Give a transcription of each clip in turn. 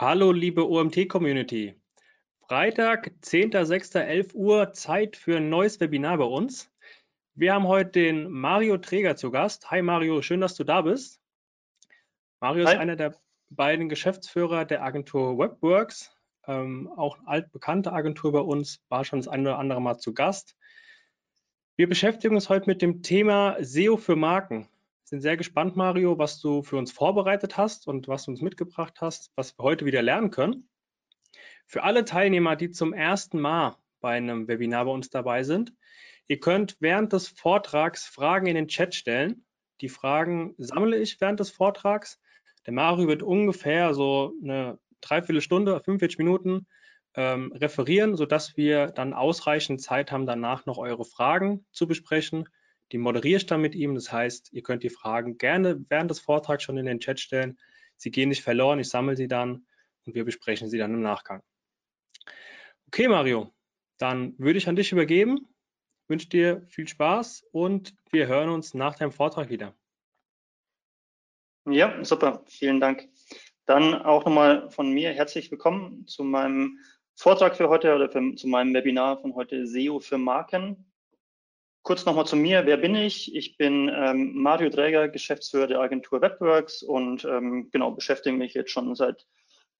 Hallo, liebe OMT-Community. Freitag, 10.06.11 Uhr, Zeit für ein neues Webinar bei uns. Wir haben heute den Mario Träger zu Gast. Hi Mario, schön, dass du da bist. Mario Hi. ist einer der beiden Geschäftsführer der Agentur Webworks, ähm, auch eine altbekannte Agentur bei uns, war schon das eine oder andere Mal zu Gast. Wir beschäftigen uns heute mit dem Thema SEO für Marken sind sehr gespannt, Mario, was du für uns vorbereitet hast und was du uns mitgebracht hast, was wir heute wieder lernen können. Für alle Teilnehmer, die zum ersten Mal bei einem Webinar bei uns dabei sind, ihr könnt während des Vortrags Fragen in den Chat stellen. Die Fragen sammle ich während des Vortrags. Der Mario wird ungefähr so eine Dreiviertelstunde, 45 Minuten ähm, referieren, sodass wir dann ausreichend Zeit haben, danach noch eure Fragen zu besprechen die moderiere ich dann mit ihm. Das heißt, ihr könnt die Fragen gerne während des Vortrags schon in den Chat stellen. Sie gehen nicht verloren, ich sammle sie dann und wir besprechen sie dann im Nachgang. Okay, Mario, dann würde ich an dich übergeben. Wünsche dir viel Spaß und wir hören uns nach deinem Vortrag wieder. Ja, super, vielen Dank. Dann auch nochmal von mir herzlich willkommen zu meinem Vortrag für heute oder für, zu meinem Webinar von heute SEO für Marken. Kurz nochmal zu mir, wer bin ich? Ich bin ähm, Mario Träger, Geschäftsführer der Agentur Webworks und ähm, genau beschäftige mich jetzt schon seit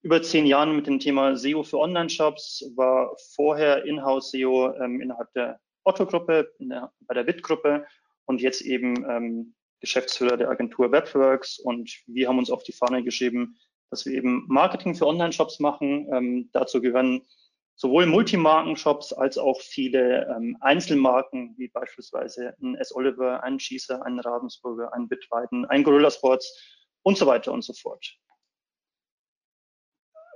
über zehn Jahren mit dem Thema SEO für Online-Shops, war vorher Inhouse-SEO ähm, innerhalb der Otto-Gruppe, bei der WIT-Gruppe und jetzt eben ähm, Geschäftsführer der Agentur Webworks und wir haben uns auf die Fahne geschrieben, dass wir eben Marketing für Online-Shops machen. Ähm, dazu gehören sowohl Multimarken-Shops als auch viele ähm, Einzelmarken, wie beispielsweise ein S. Oliver, ein Schießer, ein Ravensburger, ein Bitweiden, ein Gorilla Sports und so weiter und so fort.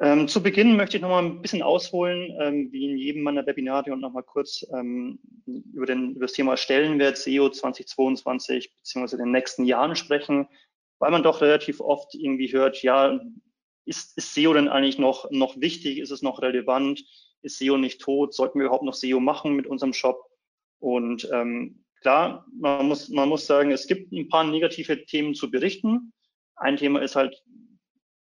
Ähm, zu Beginn möchte ich noch mal ein bisschen ausholen, ähm, wie in jedem meiner Webinare und noch mal kurz ähm, über, den, über das Thema Stellenwert SEO 2022 beziehungsweise in den nächsten Jahren sprechen, weil man doch relativ oft irgendwie hört, ja, ist, ist SEO denn eigentlich noch, noch wichtig? Ist es noch relevant? Ist SEO nicht tot? Sollten wir überhaupt noch SEO machen mit unserem Shop? Und ähm, klar, man muss, man muss sagen, es gibt ein paar negative Themen zu berichten. Ein Thema ist halt,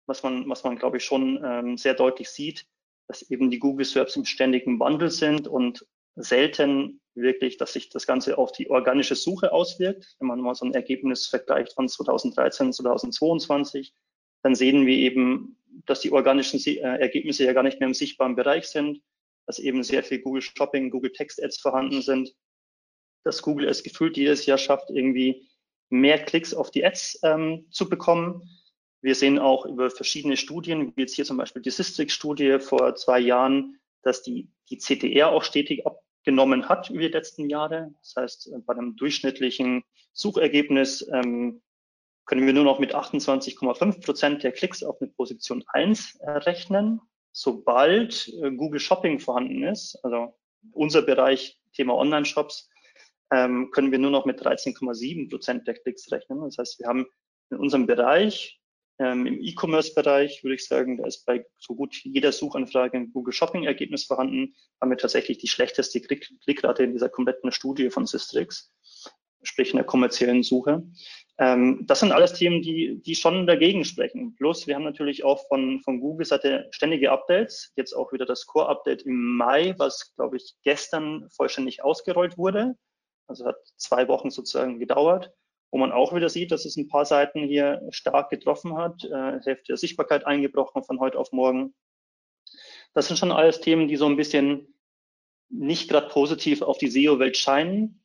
was man, was man glaube ich schon ähm, sehr deutlich sieht, dass eben die Google Search im ständigen Wandel sind und selten wirklich, dass sich das Ganze auf die organische Suche auswirkt. Wenn man mal so ein Ergebnis vergleicht von 2013, 2022, dann sehen wir eben, dass die organischen äh, Ergebnisse ja gar nicht mehr im sichtbaren Bereich sind, dass eben sehr viel Google Shopping, Google Text Ads vorhanden sind, dass Google es gefühlt jedes Jahr schafft, irgendwie mehr Klicks auf die Ads ähm, zu bekommen. Wir sehen auch über verschiedene Studien, wie jetzt hier zum Beispiel die Systrix-Studie vor zwei Jahren, dass die, die CTR auch stetig abgenommen hat über die letzten Jahre. Das heißt, bei einem durchschnittlichen Suchergebnis ähm, können wir nur noch mit 28,5 Prozent der Klicks auf eine Position 1 äh, rechnen. Sobald äh, Google Shopping vorhanden ist, also unser Bereich Thema Online-Shops, ähm, können wir nur noch mit 13,7 Prozent der Klicks rechnen. Das heißt, wir haben in unserem Bereich, ähm, im E-Commerce-Bereich, würde ich sagen, da ist bei so gut jeder Suchanfrage ein Google Shopping-Ergebnis vorhanden, haben wir tatsächlich die schlechteste Klick Klickrate in dieser kompletten Studie von Systrix, sprich in der kommerziellen Suche. Ähm, das sind alles Themen, die, die schon dagegen sprechen. Plus, wir haben natürlich auch von, von Google-Seite ständige Updates. Jetzt auch wieder das Core-Update im Mai, was, glaube ich, gestern vollständig ausgerollt wurde. Also hat zwei Wochen sozusagen gedauert, wo man auch wieder sieht, dass es ein paar Seiten hier stark getroffen hat. Äh, Hälfte der Sichtbarkeit eingebrochen von heute auf morgen. Das sind schon alles Themen, die so ein bisschen nicht gerade positiv auf die SEO-Welt scheinen.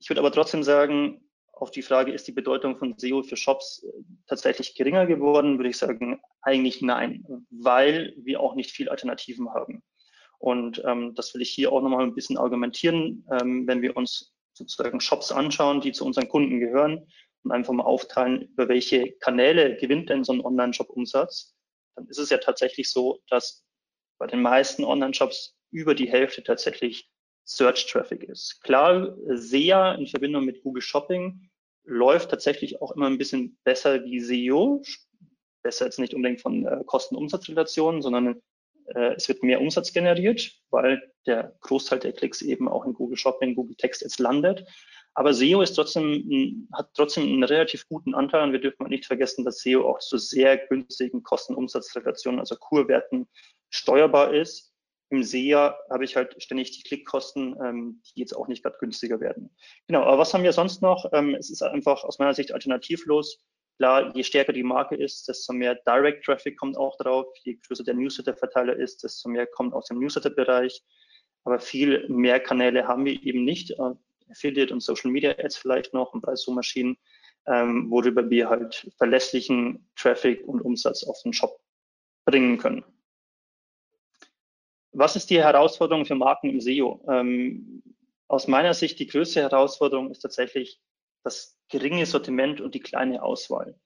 Ich würde aber trotzdem sagen, auf die Frage, ist die Bedeutung von SEO für Shops äh, tatsächlich geringer geworden, würde ich sagen, eigentlich nein, weil wir auch nicht viel Alternativen haben. Und ähm, das will ich hier auch nochmal ein bisschen argumentieren, ähm, wenn wir uns sozusagen Shops anschauen, die zu unseren Kunden gehören und einfach mal aufteilen, über welche Kanäle gewinnt denn so ein Online-Shop Umsatz, dann ist es ja tatsächlich so, dass bei den meisten Online-Shops über die Hälfte tatsächlich Search Traffic ist. Klar, SEA in Verbindung mit Google Shopping läuft tatsächlich auch immer ein bisschen besser wie SEO. Besser jetzt nicht unbedingt von äh, Kosten-Umsatz-Relationen, sondern äh, es wird mehr Umsatz generiert, weil der Großteil der Klicks eben auch in Google Shopping, Google Text jetzt landet. Aber SEO ist trotzdem, hat trotzdem einen relativ guten Anteil und wir dürfen nicht vergessen, dass SEO auch zu sehr günstigen Kosten-Umsatz-Relationen, also Kurwerten steuerbar ist. Im SEA habe ich halt ständig die Klickkosten, ähm, die jetzt auch nicht gerade günstiger werden. Genau, aber was haben wir sonst noch? Ähm, es ist einfach aus meiner Sicht alternativlos. Klar, je stärker die Marke ist, desto mehr Direct Traffic kommt auch drauf. Je größer der Newsletter-Verteiler ist, desto mehr kommt aus dem Newsletter-Bereich. Aber viel mehr Kanäle haben wir eben nicht. Äh, Affiliate und Social Media Ads vielleicht noch und bei Suchmaschinen, ähm, worüber wir halt verlässlichen Traffic und Umsatz auf den Shop bringen können. Was ist die Herausforderung für Marken im SEO? Ähm, aus meiner Sicht die größte Herausforderung ist tatsächlich das geringe Sortiment und die kleine Auswahl.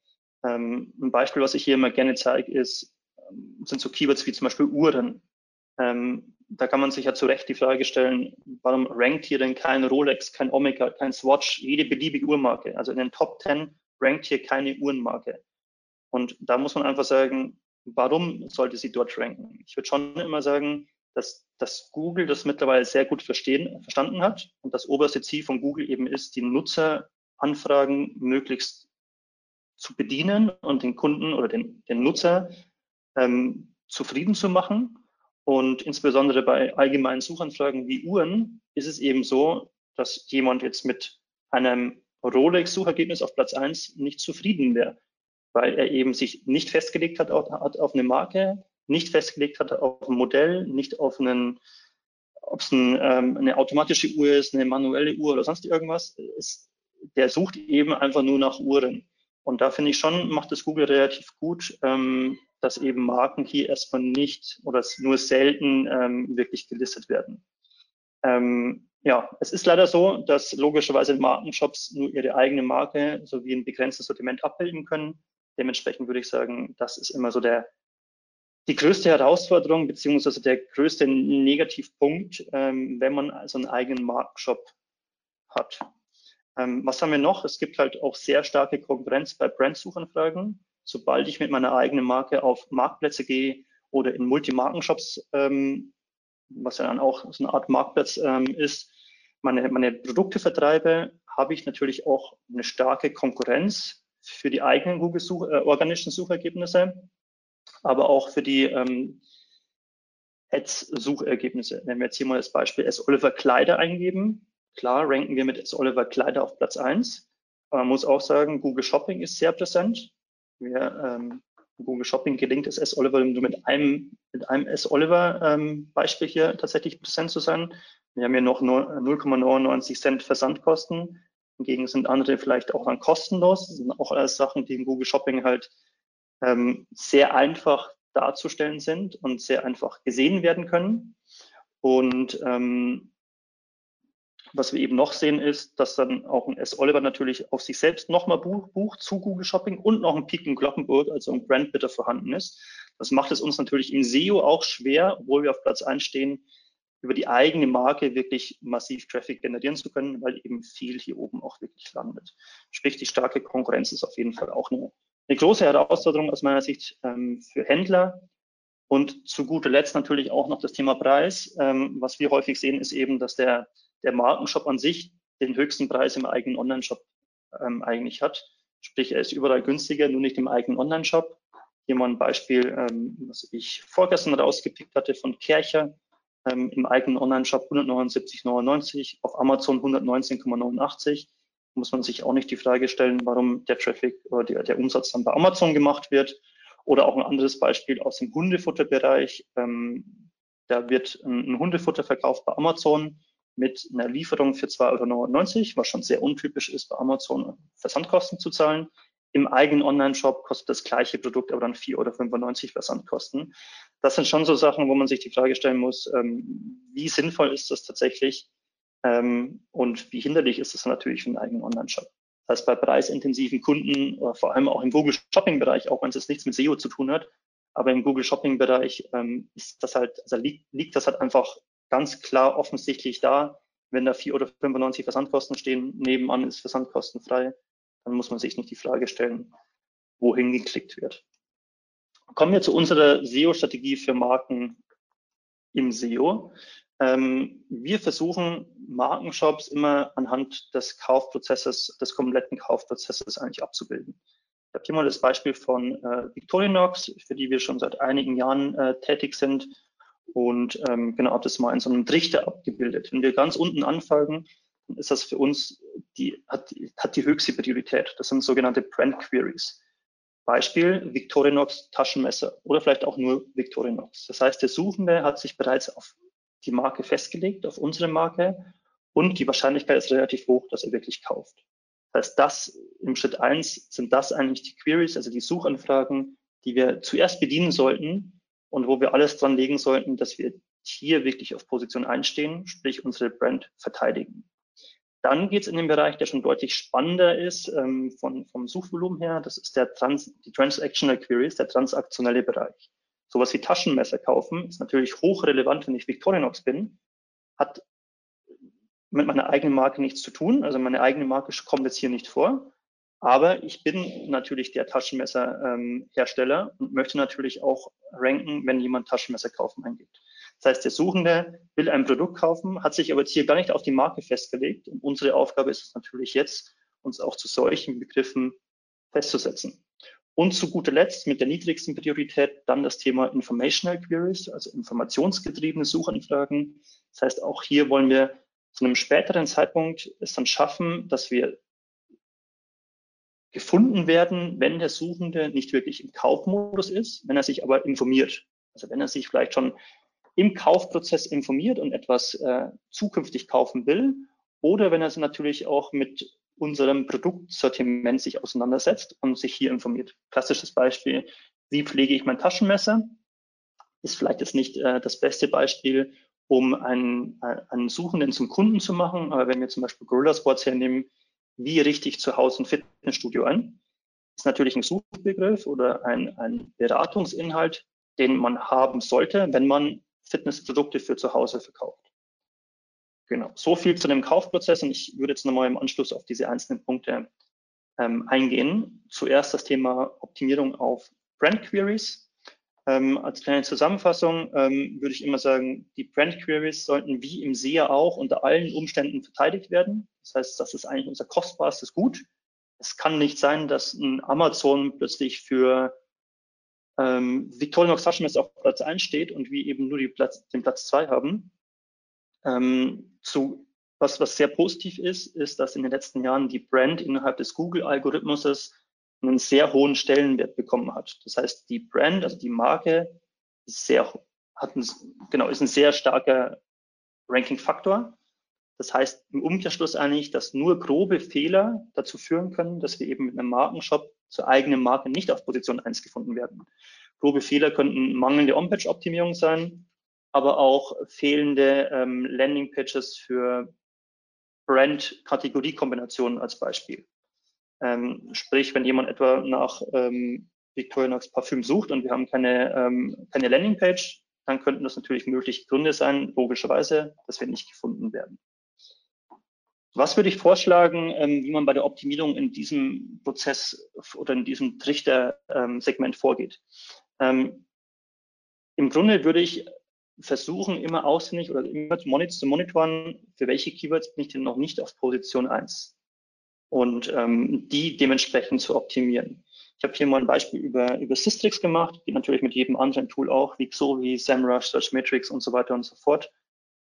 Ähm, ein Beispiel, was ich hier immer gerne zeige, ist, ähm, sind so Keywords wie zum Beispiel Uhren. Ähm, da kann man sich ja zu Recht die Frage stellen, warum rankt hier denn kein Rolex, kein Omega, kein Swatch, jede beliebige Uhrmarke? Also in den Top 10 rankt hier keine Uhrenmarke. Und da muss man einfach sagen, warum sollte sie dort ranken? Ich würde schon immer sagen, dass, dass Google das mittlerweile sehr gut verstehen, verstanden hat und das oberste Ziel von Google eben ist, die Nutzeranfragen möglichst zu bedienen und den Kunden oder den, den Nutzer ähm, zufrieden zu machen. Und insbesondere bei allgemeinen Suchanfragen wie Uhren ist es eben so, dass jemand jetzt mit einem Rolex-Suchergebnis auf Platz eins nicht zufrieden wäre, weil er eben sich nicht festgelegt hat auf, hat auf eine Marke, nicht festgelegt hat auf ein Modell, nicht auf einen, ob es ein, ähm, eine automatische Uhr ist, eine manuelle Uhr oder sonst irgendwas. Ist, der sucht eben einfach nur nach Uhren. Und da finde ich schon, macht es Google relativ gut, ähm, dass eben Marken hier erstmal nicht oder nur selten ähm, wirklich gelistet werden. Ähm, ja, es ist leider so, dass logischerweise Markenshops nur ihre eigene Marke sowie ein begrenztes Sortiment abbilden können. Dementsprechend würde ich sagen, das ist immer so der, die größte Herausforderung beziehungsweise der größte Negativpunkt, ähm, wenn man also einen eigenen Markenshop hat. Ähm, was haben wir noch? Es gibt halt auch sehr starke Konkurrenz bei Brandsuchanfragen sobald ich mit meiner eigenen Marke auf Marktplätze gehe oder in Multimarkenshops, ähm, was ja dann auch so eine Art Marktplatz ähm, ist, meine, meine Produkte vertreibe, habe ich natürlich auch eine starke Konkurrenz für die eigenen Google -Such äh, organischen Suchergebnisse, aber auch für die ähm, Ads-Suchergebnisse. Wenn wir jetzt hier mal das Beispiel S. Oliver Kleider eingeben, klar ranken wir mit S. Oliver Kleider auf Platz eins. Aber man muss auch sagen, Google Shopping ist sehr präsent mir ähm, Google Shopping gelingt es S. Oliver nur mit einem, mit einem S. Oliver ähm, Beispiel hier tatsächlich präsent zu sein. Wir haben hier noch 0,99 Cent Versandkosten. Hingegen sind andere vielleicht auch dann kostenlos. Das sind auch alles Sachen, die in Google Shopping halt ähm, sehr einfach darzustellen sind und sehr einfach gesehen werden können. Und ähm, was wir eben noch sehen, ist, dass dann auch ein S. Oliver natürlich auf sich selbst nochmal bucht, bucht zu Google Shopping und noch ein Peak in Glockenburg, also ein Brandbidder vorhanden ist. Das macht es uns natürlich in SEO auch schwer, obwohl wir auf Platz 1 stehen, über die eigene Marke wirklich massiv Traffic generieren zu können, weil eben viel hier oben auch wirklich landet. Sprich, die starke Konkurrenz ist auf jeden Fall auch eine, eine große Herausforderung aus meiner Sicht ähm, für Händler. Und zu guter Letzt natürlich auch noch das Thema Preis. Ähm, was wir häufig sehen, ist eben, dass der der Markenshop an sich den höchsten Preis im eigenen Online-Shop ähm, eigentlich hat. Sprich, er ist überall günstiger, nur nicht im eigenen Online-Shop. Hier mal ein Beispiel, ähm, was ich vorgestern rausgepickt hatte von Kercher. Ähm, Im eigenen Online-Shop 179,99, auf Amazon 119,89. Muss man sich auch nicht die Frage stellen, warum der Traffic oder der, der Umsatz dann bei Amazon gemacht wird. Oder auch ein anderes Beispiel aus dem Hundefutterbereich. Ähm, da wird ein, ein Hundefutter verkauft bei Amazon mit einer Lieferung für 2,99 Euro, was schon sehr untypisch ist, bei Amazon Versandkosten zu zahlen. Im eigenen Online-Shop kostet das gleiche Produkt aber dann 4,95 Euro Versandkosten. Das sind schon so Sachen, wo man sich die Frage stellen muss, ähm, wie sinnvoll ist das tatsächlich ähm, und wie hinderlich ist das natürlich für einen eigenen Online-Shop. Das heißt, bei preisintensiven Kunden, oder vor allem auch im Google Shopping-Bereich, auch wenn es jetzt nichts mit SEO zu tun hat, aber im Google Shopping-Bereich ähm, ist das halt, also liegt, liegt das halt einfach ganz klar offensichtlich da. Wenn da 4 oder 95 Versandkosten stehen, nebenan ist versandkostenfrei, dann muss man sich nicht die Frage stellen, wohin geklickt wird. Kommen wir zu unserer SEO-Strategie für Marken im SEO. Ähm, wir versuchen Markenshops immer anhand des Kaufprozesses, des kompletten Kaufprozesses eigentlich abzubilden. Ich habe hier mal das Beispiel von äh, Victorinox, für die wir schon seit einigen Jahren äh, tätig sind. Und ähm, genau, das mal in so einem Trichter abgebildet. Wenn wir ganz unten anfangen, dann ist das für uns die, hat, hat die höchste Priorität. Das sind sogenannte Brand Queries. Beispiel Victorinox Taschenmesser oder vielleicht auch nur Victorinox. Das heißt, der Suchende hat sich bereits auf die Marke festgelegt, auf unsere Marke und die Wahrscheinlichkeit ist relativ hoch, dass er wirklich kauft. Das heißt, das im Schritt eins sind das eigentlich die Queries, also die Suchanfragen, die wir zuerst bedienen sollten und wo wir alles dran legen sollten, dass wir hier wirklich auf Position einstehen, sprich unsere Brand verteidigen. Dann geht es in den Bereich, der schon deutlich spannender ist ähm, von, vom Suchvolumen her. Das ist der Trans die Transactional Queries, der transaktionelle Bereich. Sowas wie Taschenmesser kaufen ist natürlich hochrelevant, wenn ich Victorinox bin, hat mit meiner eigenen Marke nichts zu tun. Also meine eigene Marke kommt jetzt hier nicht vor. Aber ich bin natürlich der Taschenmesserhersteller ähm, und möchte natürlich auch ranken, wenn jemand Taschenmesser kaufen eingibt. Das heißt, der Suchende will ein Produkt kaufen, hat sich aber jetzt hier gar nicht auf die Marke festgelegt. Und unsere Aufgabe ist es natürlich jetzt, uns auch zu solchen Begriffen festzusetzen. Und zu guter Letzt mit der niedrigsten Priorität dann das Thema Informational Queries, also informationsgetriebene Suchanfragen. Das heißt, auch hier wollen wir zu einem späteren Zeitpunkt es dann schaffen, dass wir gefunden werden, wenn der Suchende nicht wirklich im Kaufmodus ist, wenn er sich aber informiert. Also wenn er sich vielleicht schon im Kaufprozess informiert und etwas äh, zukünftig kaufen will oder wenn er sich natürlich auch mit unserem Produktsortiment sich auseinandersetzt und sich hier informiert. Klassisches Beispiel, wie pflege ich mein Taschenmesser? Ist vielleicht jetzt nicht äh, das beste Beispiel, um einen, äh, einen Suchenden zum Kunden zu machen, aber wenn wir zum Beispiel Gorilla Sports hernehmen, wie richte ich zu Hause ein Fitnessstudio ein? Ist natürlich ein Suchbegriff oder ein, ein Beratungsinhalt, den man haben sollte, wenn man Fitnessprodukte für zu Hause verkauft. Genau, so viel zu dem Kaufprozess und ich würde jetzt nochmal im Anschluss auf diese einzelnen Punkte ähm, eingehen. Zuerst das Thema Optimierung auf Brand Queries. Ähm, als kleine Zusammenfassung ähm, würde ich immer sagen, die Brand Queries sollten wie im SEA auch unter allen Umständen verteidigt werden. Das heißt, das ist eigentlich unser kostbarstes Gut. Es kann nicht sein, dass ein Amazon plötzlich für ähm, Victorinox Taschenmesser auf Platz 1 steht und wir eben nur die Platz, den Platz 2 haben. Ähm, zu, was, was sehr positiv ist, ist, dass in den letzten Jahren die Brand innerhalb des Google-Algorithmuses einen sehr hohen Stellenwert bekommen hat. Das heißt, die Brand, also die Marke, ist sehr, hat ein, genau, ist ein sehr starker Ranking-Faktor. Das heißt im Umkehrschluss eigentlich, dass nur grobe Fehler dazu führen können, dass wir eben mit einem Markenshop zur eigenen Marke nicht auf Position 1 gefunden werden. Grobe Fehler könnten mangelnde On-Page-Optimierung sein, aber auch fehlende ähm, Landing-Pages für Brand-Kategorie-Kombinationen als Beispiel. Ähm, sprich, wenn jemand etwa nach ähm, Victorinox Parfüm sucht und wir haben keine, ähm, keine Landingpage, dann könnten das natürlich mögliche Gründe sein, logischerweise, dass wir nicht gefunden werden. Was würde ich vorschlagen, ähm, wie man bei der Optimierung in diesem Prozess oder in diesem Trichter-Segment ähm, vorgeht? Ähm, Im Grunde würde ich versuchen, immer auswendig oder immer zu monitoren, für welche Keywords bin ich denn noch nicht auf Position 1 und ähm, die dementsprechend zu optimieren. Ich habe hier mal ein Beispiel über, über Systrix gemacht, die natürlich mit jedem anderen Tool auch, wie Xovi, SEMrush, Searchmetrics und so weiter und so fort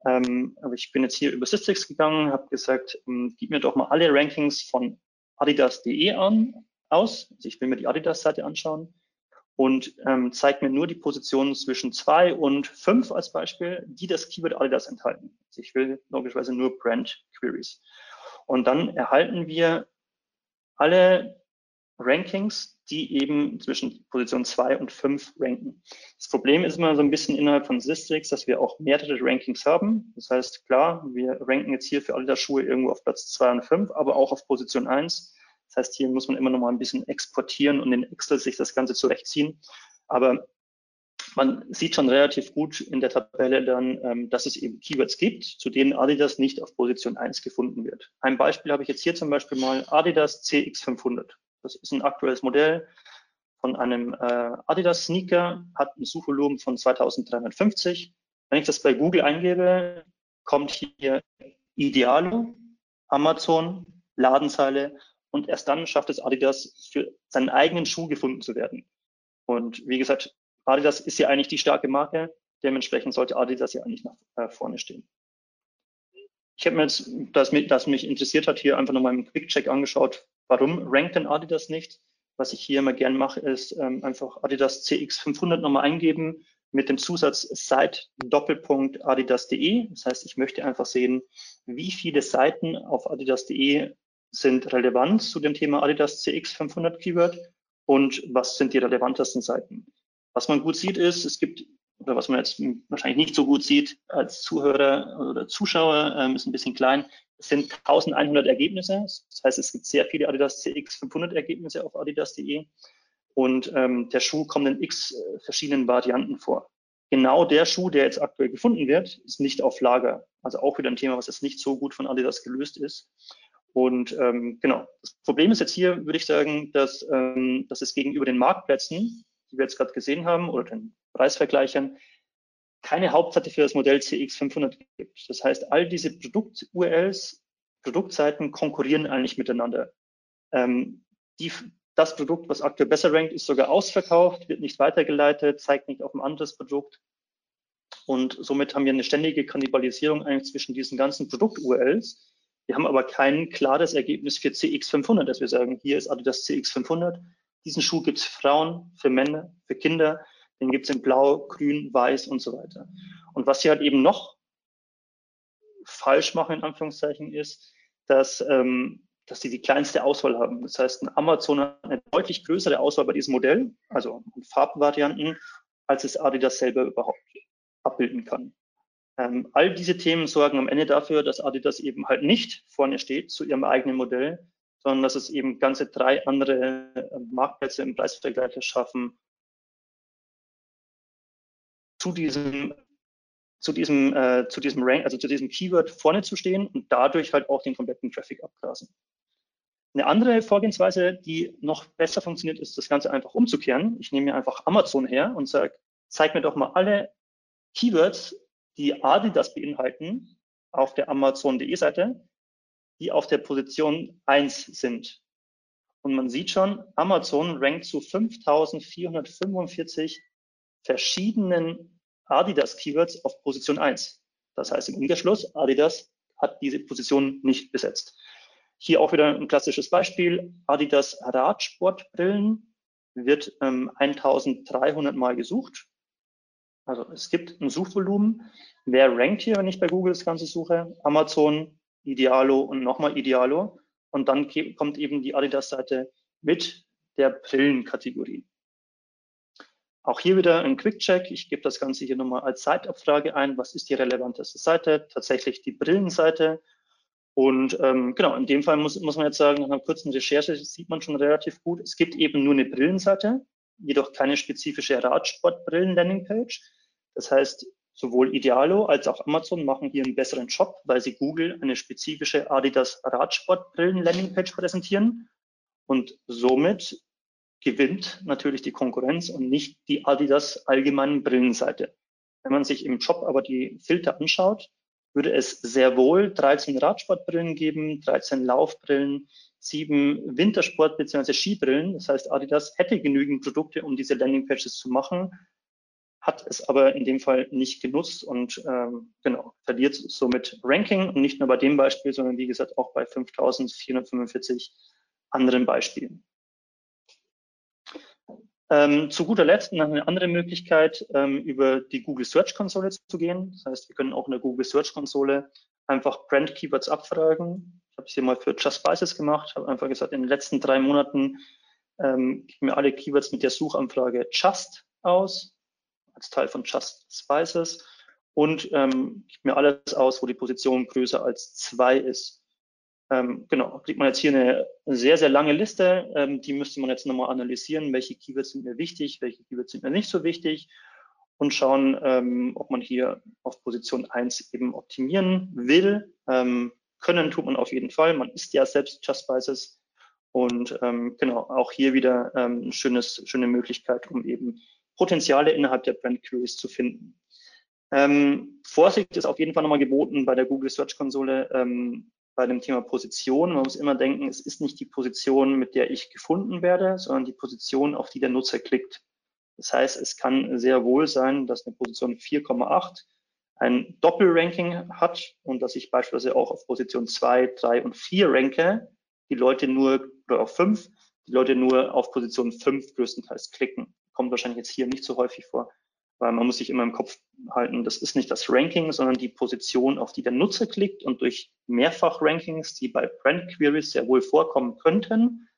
ähm, aber ich bin jetzt hier über Systrix gegangen, habe gesagt, ähm, gib mir doch mal alle Rankings von adidas.de an, aus. Also ich will mir die Adidas-Seite anschauen und ähm, zeigt mir nur die Positionen zwischen zwei und fünf als Beispiel, die das Keyword Adidas enthalten. Also ich will logischerweise nur Brand Queries. Und dann erhalten wir alle Rankings, die eben zwischen Position 2 und 5 ranken. Das Problem ist immer so ein bisschen innerhalb von Sistrix, dass wir auch mehrere Rankings haben. Das heißt, klar, wir ranken jetzt hier für der Schuhe irgendwo auf Platz 2 und 5, aber auch auf Position 1. Das heißt, hier muss man immer noch mal ein bisschen exportieren und in Excel sich das Ganze zurechtziehen. Aber man sieht schon relativ gut in der Tabelle dann, ähm, dass es eben Keywords gibt, zu denen Adidas nicht auf Position 1 gefunden wird. Ein Beispiel habe ich jetzt hier zum Beispiel mal Adidas CX500. Das ist ein aktuelles Modell von einem äh, Adidas Sneaker, hat ein Suchvolumen von 2350. Wenn ich das bei Google eingebe, kommt hier Idealo, Amazon, Ladenzeile und erst dann schafft es Adidas, für seinen eigenen Schuh gefunden zu werden. Und wie gesagt, Adidas ist ja eigentlich die starke Marke, dementsprechend sollte Adidas ja eigentlich nach äh, vorne stehen. Ich habe mir jetzt, das mich, das mich interessiert hat, hier einfach nochmal im Quick-Check angeschaut, warum rankt denn Adidas nicht? Was ich hier immer gern mache, ist ähm, einfach Adidas CX500 nochmal eingeben mit dem Zusatz Site Doppelpunkt adidas.de. Das heißt, ich möchte einfach sehen, wie viele Seiten auf adidas.de sind relevant zu dem Thema Adidas CX500 Keyword und was sind die relevantesten Seiten. Was man gut sieht ist, es gibt, oder was man jetzt wahrscheinlich nicht so gut sieht als Zuhörer oder Zuschauer, ähm, ist ein bisschen klein, es sind 1100 Ergebnisse. Das heißt, es gibt sehr viele Adidas CX500 Ergebnisse auf adidas.de und ähm, der Schuh kommt in x äh, verschiedenen Varianten vor. Genau der Schuh, der jetzt aktuell gefunden wird, ist nicht auf Lager. Also auch wieder ein Thema, was jetzt nicht so gut von Adidas gelöst ist. Und ähm, genau, das Problem ist jetzt hier, würde ich sagen, dass, ähm, dass es gegenüber den Marktplätzen, die wir jetzt gerade gesehen haben, oder den Preisvergleichern, keine Hauptseite für das Modell CX500 gibt. Das heißt, all diese Produkt-URLs, Produktseiten konkurrieren eigentlich miteinander. Ähm, die, das Produkt, was aktuell besser rankt, ist sogar ausverkauft, wird nicht weitergeleitet, zeigt nicht auf ein anderes Produkt. Und somit haben wir eine ständige Kannibalisierung eigentlich zwischen diesen ganzen Produkt-URLs. Wir haben aber kein klares Ergebnis für CX500, dass wir sagen, hier ist Adidas CX500. Diesen Schuh gibt es für Frauen, für Männer, für Kinder. Den gibt es in Blau, Grün, Weiß und so weiter. Und was sie halt eben noch falsch machen, in Anführungszeichen, ist, dass, ähm, dass sie die kleinste Auswahl haben. Das heißt, ein Amazon hat eine deutlich größere Auswahl bei diesem Modell, also Farbvarianten, als es Adidas selber überhaupt abbilden kann. Ähm, all diese Themen sorgen am Ende dafür, dass Adidas eben halt nicht vorne steht zu ihrem eigenen Modell, sondern dass es eben ganze drei andere äh, Marktplätze im Preisvergleich schaffen, zu diesem zu diesem, äh, zu diesem Rank, also zu diesem Keyword vorne zu stehen und dadurch halt auch den kompletten Traffic abgrasen. Eine andere Vorgehensweise, die noch besser funktioniert, ist das Ganze einfach umzukehren. Ich nehme mir einfach Amazon her und sage, zeig mir doch mal alle Keywords, die Adidas beinhalten auf der Amazon.de Seite, die auf der Position 1 sind. Und man sieht schon, Amazon rankt zu 5445 verschiedenen Adidas-Keywords auf Position 1. Das heißt im Umkehrschluss, Adidas hat diese Position nicht besetzt. Hier auch wieder ein klassisches Beispiel. Adidas Radsportbrillen wird ähm, 1300 Mal gesucht. Also es gibt ein Suchvolumen. Wer rankt hier, wenn ich bei Google das Ganze suche? Amazon, Idealo und nochmal Idealo. Und dann kommt eben die Adidas-Seite mit der Brillenkategorie. Auch hier wieder ein Quick-Check. Ich gebe das Ganze hier nochmal als Zeitabfrage ein. Was ist die relevanteste Seite? Tatsächlich die Brillenseite. Und ähm, genau, in dem Fall muss, muss man jetzt sagen, nach einer kurzen Recherche sieht man schon relativ gut, es gibt eben nur eine Brillenseite, jedoch keine spezifische Radsport-Brillen-Landingpage. Das heißt, sowohl Idealo als auch Amazon machen hier einen besseren Job, weil sie Google eine spezifische Adidas Radsport-Brillen-Landingpage präsentieren. Und somit gewinnt natürlich die Konkurrenz und nicht die Adidas allgemeinen Brillenseite. Wenn man sich im Shop aber die Filter anschaut, würde es sehr wohl 13 Radsportbrillen geben, 13 Laufbrillen, sieben Wintersport- bzw. Skibrillen. Das heißt, Adidas hätte genügend Produkte, um diese Landingpages zu machen, hat es aber in dem Fall nicht genutzt und ähm, genau verliert somit Ranking und nicht nur bei dem Beispiel, sondern wie gesagt auch bei 5445 anderen Beispielen. Ähm, zu guter Letzt noch eine andere Möglichkeit, ähm, über die Google Search Konsole zu gehen. Das heißt, wir können auch in der Google Search Konsole einfach Brand Keywords abfragen. Ich habe es hier mal für Just Spices gemacht, habe einfach gesagt, in den letzten drei Monaten ähm, gib mir alle Keywords mit der Suchanfrage Just aus, als Teil von Just Spices und ähm, gib mir alles aus, wo die Position größer als zwei ist. Ähm, genau, kriegt man jetzt hier eine sehr, sehr lange Liste. Ähm, die müsste man jetzt nochmal analysieren, welche Keywords sind mir wichtig, welche Keywords sind mir nicht so wichtig und schauen, ähm, ob man hier auf Position 1 eben optimieren will. Ähm, können tut man auf jeden Fall. Man ist ja selbst Just Spices. Und ähm, genau, auch hier wieder ähm, schönes, schöne Möglichkeit, um eben Potenziale innerhalb der Brand Queries zu finden. Ähm, Vorsicht ist auf jeden Fall nochmal geboten bei der Google Search Konsole ähm, bei dem Thema Position. Man muss immer denken, es ist nicht die Position, mit der ich gefunden werde, sondern die Position, auf die der Nutzer klickt. Das heißt, es kann sehr wohl sein, dass eine Position 4,8 ein Doppelranking hat und dass ich beispielsweise auch auf Position 2, 3 und 4 ranke, die Leute nur, oder auf 5, die Leute nur auf Position 5 größtenteils klicken. Kommt wahrscheinlich jetzt hier nicht so häufig vor, weil man muss sich immer im Kopf halten, das ist nicht das Ranking, sondern die Position, auf die der Nutzer klickt und durch Mehrfach-Rankings, die bei Brand Queries sehr wohl vorkommen könnten,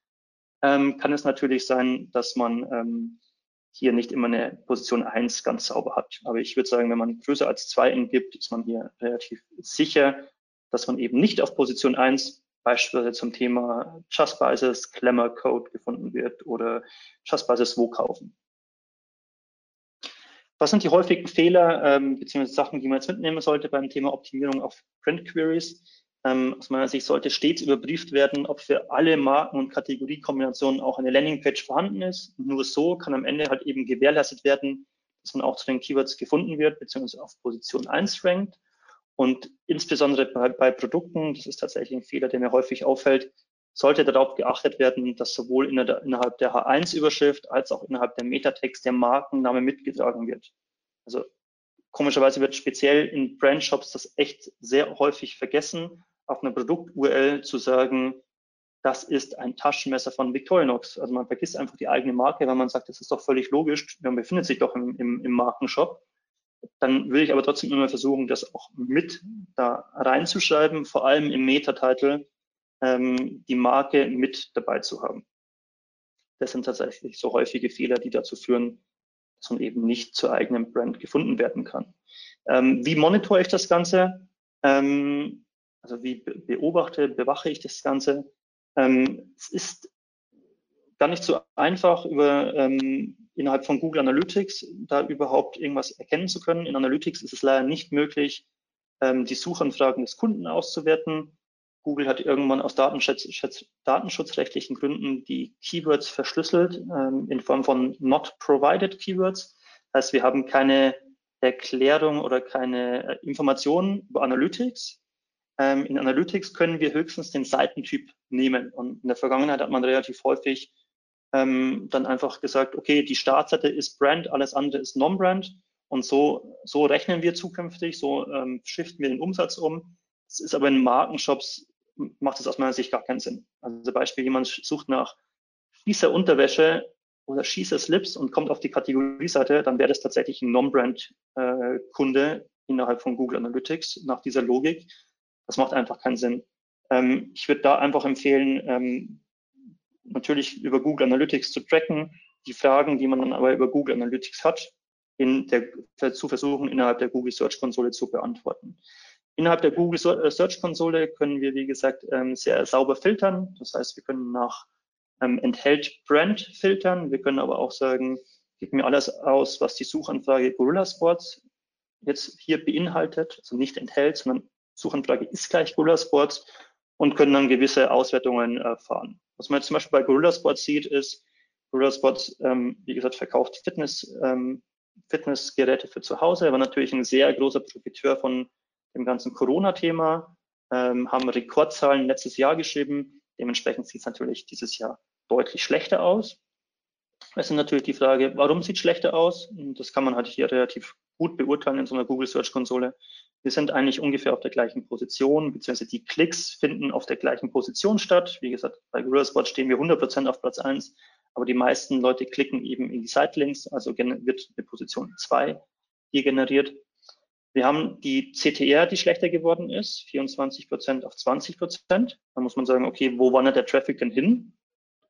ähm, kann es natürlich sein, dass man ähm, hier nicht immer eine Position 1 ganz sauber hat. Aber ich würde sagen, wenn man größer als 2 eingibt, ist man hier relativ sicher, dass man eben nicht auf Position 1 beispielsweise zum Thema Just Biases, Glamour Code gefunden wird oder Just Biases wo kaufen. Was sind die häufigen Fehler ähm, bzw. Sachen, die man jetzt mitnehmen sollte beim Thema Optimierung auf Print Queries? Ähm, aus meiner Sicht sollte stets überprüft werden, ob für alle Marken- und Kategoriekombinationen auch eine Landingpage vorhanden ist. nur so kann am Ende halt eben gewährleistet werden, dass man auch zu den Keywords gefunden wird, beziehungsweise auf Position 1 rankt. Und insbesondere bei, bei Produkten, das ist tatsächlich ein Fehler, der mir häufig auffällt, sollte darauf geachtet werden, dass sowohl innerhalb der H1-Überschrift als auch innerhalb der Metatext der Markenname mitgetragen wird. Also komischerweise wird speziell in Brandshops das echt sehr häufig vergessen, auf einer Produkt-URL zu sagen, das ist ein Taschenmesser von Victorinox. Also man vergisst einfach die eigene Marke, weil man sagt, das ist doch völlig logisch, man befindet sich doch im, im, im Markenshop. Dann will ich aber trotzdem immer versuchen, das auch mit da reinzuschreiben, vor allem im Meta-Title, ähm, die Marke mit dabei zu haben. Das sind tatsächlich so häufige Fehler, die dazu führen, dass man eben nicht zur eigenen Brand gefunden werden kann. Ähm, wie monitore ich das Ganze? Ähm, also wie beobachte, bewache ich das Ganze? Ähm, es ist gar nicht so einfach, über, ähm, innerhalb von Google Analytics da überhaupt irgendwas erkennen zu können. In Analytics ist es leider nicht möglich, ähm, die Suchanfragen des Kunden auszuwerten. Google hat irgendwann aus Datenschutz, datenschutzrechtlichen Gründen die Keywords verschlüsselt ähm, in Form von not provided Keywords. Das heißt, wir haben keine Erklärung oder keine äh, Informationen über Analytics. Ähm, in Analytics können wir höchstens den Seitentyp nehmen. Und in der Vergangenheit hat man relativ häufig ähm, dann einfach gesagt, okay, die Startseite ist Brand, alles andere ist Non-Brand. Und so, so rechnen wir zukünftig, so ähm, shiften wir den Umsatz um. Es ist aber in Markenshops, macht es aus meiner Sicht gar keinen Sinn. Also Beispiel, jemand sucht nach Schießer-Unterwäsche oder Schießer-Slips und kommt auf die Kategorieseite, dann wäre das tatsächlich ein Non-Brand-Kunde äh, innerhalb von Google Analytics nach dieser Logik. Das macht einfach keinen Sinn. Ähm, ich würde da einfach empfehlen, ähm, natürlich über Google Analytics zu tracken, die Fragen, die man dann aber über Google Analytics hat, in der, zu versuchen, innerhalb der Google Search Konsole zu beantworten. Innerhalb der Google äh, Search Konsole können wir, wie gesagt, ähm, sehr sauber filtern. Das heißt, wir können nach ähm, enthält Brand filtern. Wir können aber auch sagen, gib mir alles aus, was die Suchanfrage Gorilla Sports jetzt hier beinhaltet, also nicht enthält, sondern Suchanfrage ist gleich Gorilla Sports und können dann gewisse Auswertungen äh, fahren. Was man jetzt zum Beispiel bei Gorilla Sports sieht, ist, Gorilla Sports, ähm, wie gesagt, verkauft Fitness, ähm, Fitnessgeräte für zu Hause, war natürlich ein sehr großer Profiteur von dem ganzen Corona-Thema, ähm, haben Rekordzahlen letztes Jahr geschrieben. Dementsprechend sieht es natürlich dieses Jahr deutlich schlechter aus. Es ist natürlich die Frage, warum sieht es schlechter aus? Das kann man halt hier relativ gut beurteilen in so einer Google Search Konsole. Wir sind eigentlich ungefähr auf der gleichen Position, beziehungsweise die Klicks finden auf der gleichen Position statt. Wie gesagt, bei Gorilla Spot stehen wir 100% auf Platz 1, aber die meisten Leute klicken eben in die Sitelinks, also wird eine Position 2 hier generiert. Wir haben die CTR, die schlechter geworden ist, 24% auf 20%. Da muss man sagen, okay, wo wandert der Traffic denn hin?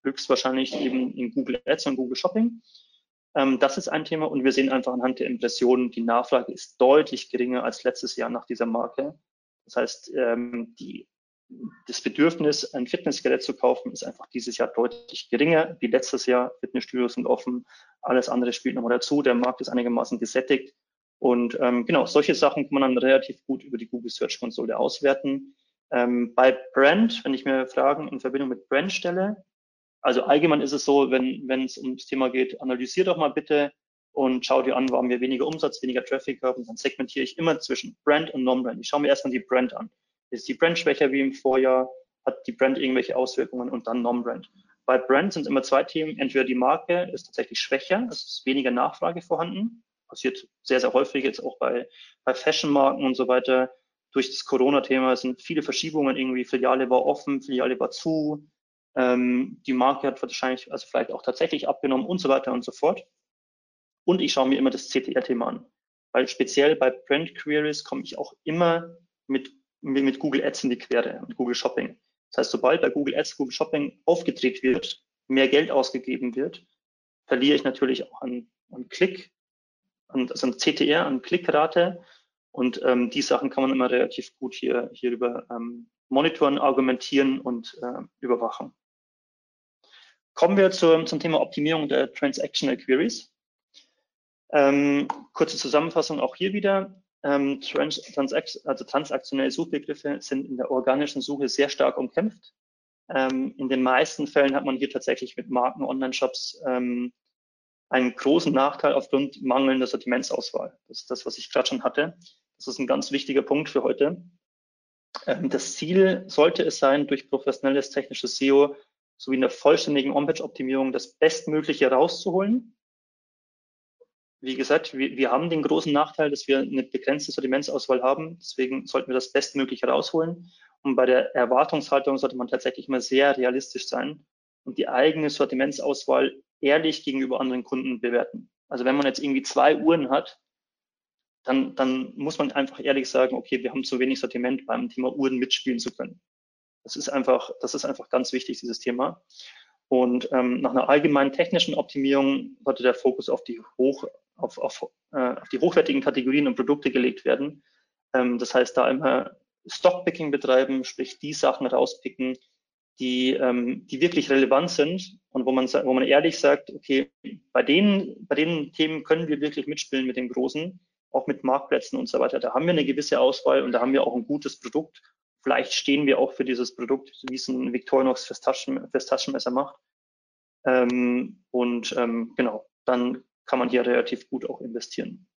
Höchstwahrscheinlich eben in Google Ads und Google Shopping. Ähm, das ist ein Thema und wir sehen einfach anhand der Impressionen, die Nachfrage ist deutlich geringer als letztes Jahr nach dieser Marke. Das heißt, ähm, die, das Bedürfnis, ein Fitnessgerät zu kaufen, ist einfach dieses Jahr deutlich geringer wie letztes Jahr. Fitnessstudios sind offen, alles andere spielt nochmal dazu. Der Markt ist einigermaßen gesättigt. Und ähm, genau, solche Sachen kann man dann relativ gut über die Google Search Konsole auswerten. Ähm, bei Brand, wenn ich mir Fragen in Verbindung mit Brand stelle, also allgemein ist es so, wenn wenn es ums Thema geht, analysier doch mal bitte und schaue dir an, haben wir weniger Umsatz, weniger Traffic haben. Dann segmentiere ich immer zwischen Brand und Non-Brand. Ich schaue mir erstmal die Brand an. Ist die Brand schwächer wie im Vorjahr? Hat die Brand irgendwelche Auswirkungen und dann Non-Brand? Bei Brand sind immer zwei Themen. Entweder die Marke ist tatsächlich schwächer, es ist weniger Nachfrage vorhanden. Passiert sehr, sehr häufig jetzt auch bei, bei Fashion-Marken und so weiter. Durch das Corona-Thema sind viele Verschiebungen irgendwie. Filiale war offen, Filiale war zu. Ähm, die Marke hat wahrscheinlich, also vielleicht auch tatsächlich abgenommen und so weiter und so fort. Und ich schaue mir immer das CTR-Thema an. Weil speziell bei Brand Queries komme ich auch immer mit, mit Google Ads in die Quere und Google Shopping. Das heißt, sobald bei Google Ads, Google Shopping aufgedreht wird, mehr Geld ausgegeben wird, verliere ich natürlich auch an, an Klick, an, also an CTR, an Klickrate. Und ähm, die Sachen kann man immer relativ gut hier, hierüber ähm, monitoren, argumentieren und äh, überwachen. Kommen wir zum, zum Thema Optimierung der Transactional Queries. Ähm, kurze Zusammenfassung auch hier wieder. Ähm, Trans Transact also transaktionelle Suchbegriffe sind in der organischen Suche sehr stark umkämpft. Ähm, in den meisten Fällen hat man hier tatsächlich mit Marken, Online-Shops ähm, einen großen Nachteil aufgrund mangelnder Sortimentsauswahl. Das ist das, was ich gerade schon hatte. Das ist ein ganz wichtiger Punkt für heute. Ähm, das Ziel sollte es sein, durch professionelles technisches SEO sowie in der vollständigen On-Page-Optimierung das Bestmögliche rauszuholen wie gesagt, wir, wir, haben den großen Nachteil, dass wir eine begrenzte Sortimentsauswahl haben. Deswegen sollten wir das bestmöglich herausholen. Und bei der Erwartungshaltung sollte man tatsächlich mal sehr realistisch sein und die eigene Sortimentsauswahl ehrlich gegenüber anderen Kunden bewerten. Also wenn man jetzt irgendwie zwei Uhren hat, dann, dann muss man einfach ehrlich sagen, okay, wir haben zu wenig Sortiment beim Thema Uhren mitspielen zu können. Das ist einfach, das ist einfach ganz wichtig, dieses Thema. Und ähm, nach einer allgemeinen technischen Optimierung sollte der Fokus auf die hoch, auf, auf, äh, auf die hochwertigen Kategorien und Produkte gelegt werden. Ähm, das heißt, da immer Stockpicking betreiben, sprich die Sachen rauspicken, die, ähm, die wirklich relevant sind und wo man, wo man ehrlich sagt, okay, bei den, bei den Themen können wir wirklich mitspielen mit den Großen, auch mit Marktplätzen und so weiter. Da haben wir eine gewisse Auswahl und da haben wir auch ein gutes Produkt Vielleicht stehen wir auch für dieses Produkt, wie es ein Victorinox fürs, Taschen, fürs Taschenmesser macht. Ähm, und ähm, genau, dann kann man hier relativ gut auch investieren.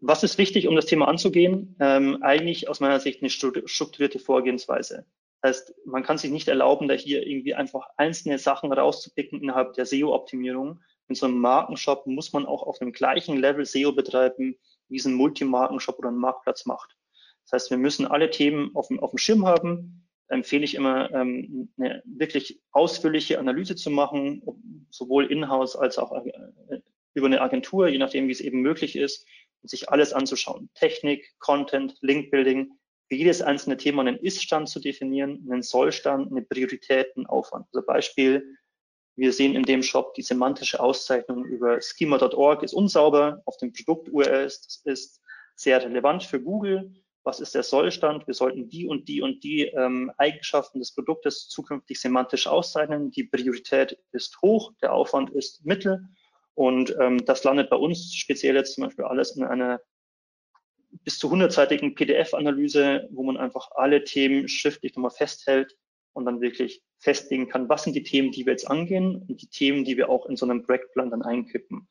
Was ist wichtig, um das Thema anzugehen? Ähm, eigentlich aus meiner Sicht eine strukturierte Vorgehensweise. Das heißt, man kann sich nicht erlauben, da hier irgendwie einfach einzelne Sachen rauszupicken innerhalb der SEO-Optimierung. In so einem Markenshop muss man auch auf dem gleichen Level SEO betreiben, wie es ein Multimarkenshop oder ein Marktplatz macht. Das heißt, wir müssen alle Themen auf dem, auf dem Schirm haben. Da empfehle ich immer, ähm, eine wirklich ausführliche Analyse zu machen, sowohl in-house als auch äh, über eine Agentur, je nachdem, wie es eben möglich ist, und sich alles anzuschauen. Technik, Content, Link-Building, für jedes einzelne Thema einen Ist-Stand zu definieren, einen Soll-Stand, eine Priorität, einen Aufwand. Also Beispiel, wir sehen in dem Shop die semantische Auszeichnung über schema.org ist unsauber auf dem Produkt-URL. Das ist sehr relevant für Google was ist der Sollstand, wir sollten die und die und die ähm, Eigenschaften des Produktes zukünftig semantisch auszeichnen. Die Priorität ist hoch, der Aufwand ist mittel und ähm, das landet bei uns speziell jetzt zum Beispiel alles in einer bis zu 100-seitigen PDF-Analyse, wo man einfach alle Themen schriftlich nochmal festhält und dann wirklich festlegen kann, was sind die Themen, die wir jetzt angehen und die Themen, die wir auch in so einem Projektplan dann einkippen.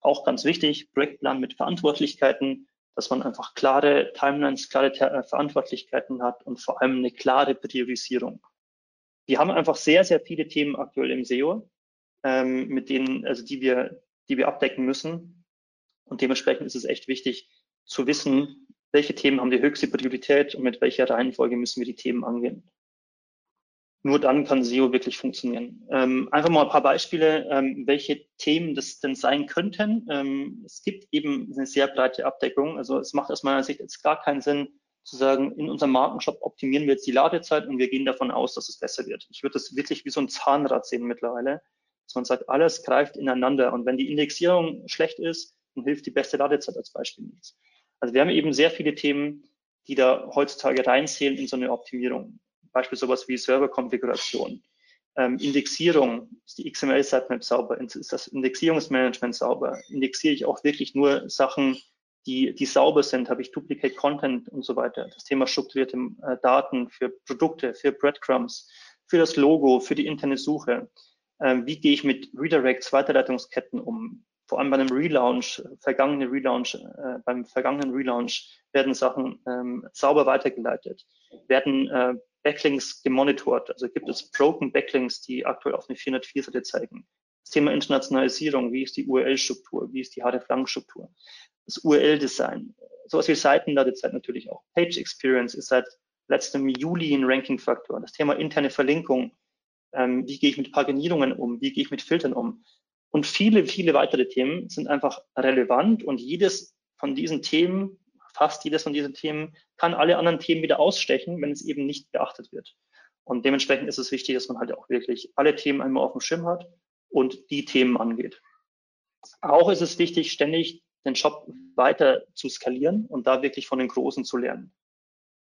Auch ganz wichtig, Projektplan mit Verantwortlichkeiten, dass man einfach klare Timelines, klare äh, Verantwortlichkeiten hat und vor allem eine klare Priorisierung. Wir haben einfach sehr, sehr viele Themen aktuell im SEO, ähm, mit denen, also die wir, die wir abdecken müssen. Und dementsprechend ist es echt wichtig zu wissen, welche Themen haben die höchste Priorität und mit welcher Reihenfolge müssen wir die Themen angehen. Nur dann kann SEO wirklich funktionieren. Ähm, einfach mal ein paar Beispiele, ähm, welche Themen das denn sein könnten. Ähm, es gibt eben eine sehr breite Abdeckung. Also es macht aus meiner Sicht jetzt gar keinen Sinn zu sagen, in unserem Markenshop optimieren wir jetzt die Ladezeit und wir gehen davon aus, dass es besser wird. Ich würde das wirklich wie so ein Zahnrad sehen mittlerweile, dass man sagt, alles greift ineinander und wenn die Indexierung schlecht ist, dann hilft die beste Ladezeit als Beispiel nichts. Also wir haben eben sehr viele Themen, die da heutzutage reinzählen in so eine Optimierung. Beispiel sowas wie Serverkonfiguration. Ähm, Indexierung, ist die XML-Sitemap sauber? Ist das Indexierungsmanagement sauber? Indexiere ich auch wirklich nur Sachen, die, die sauber sind? Habe ich Duplicate Content und so weiter? Das Thema strukturierte äh, Daten für Produkte, für Breadcrumbs, für das Logo, für die interne Suche. Ähm, wie gehe ich mit Redirects, Weiterleitungsketten um? Vor allem bei einem Relaunch, vergangene Relaunch, äh, beim vergangenen Relaunch werden Sachen ähm, sauber weitergeleitet, werden äh, Backlinks gemonitort. Also gibt es Broken Backlinks, die aktuell auf eine 404-Seite zeigen. Das Thema Internationalisierung, wie ist die URL-Struktur, wie ist die HRF-Lang-Struktur, das URL-Design, sowas wie Seitenladezeit natürlich auch. Page Experience ist seit letztem Juli ein Ranking-Faktor. Das Thema interne Verlinkung, ähm, wie gehe ich mit Paginierungen um, wie gehe ich mit Filtern um. Und viele, viele weitere Themen sind einfach relevant und jedes von diesen Themen, fast jedes von diesen Themen, kann alle anderen Themen wieder ausstechen, wenn es eben nicht beachtet wird. Und dementsprechend ist es wichtig, dass man halt auch wirklich alle Themen einmal auf dem Schirm hat und die Themen angeht. Auch ist es wichtig, ständig den Shop weiter zu skalieren und da wirklich von den Großen zu lernen.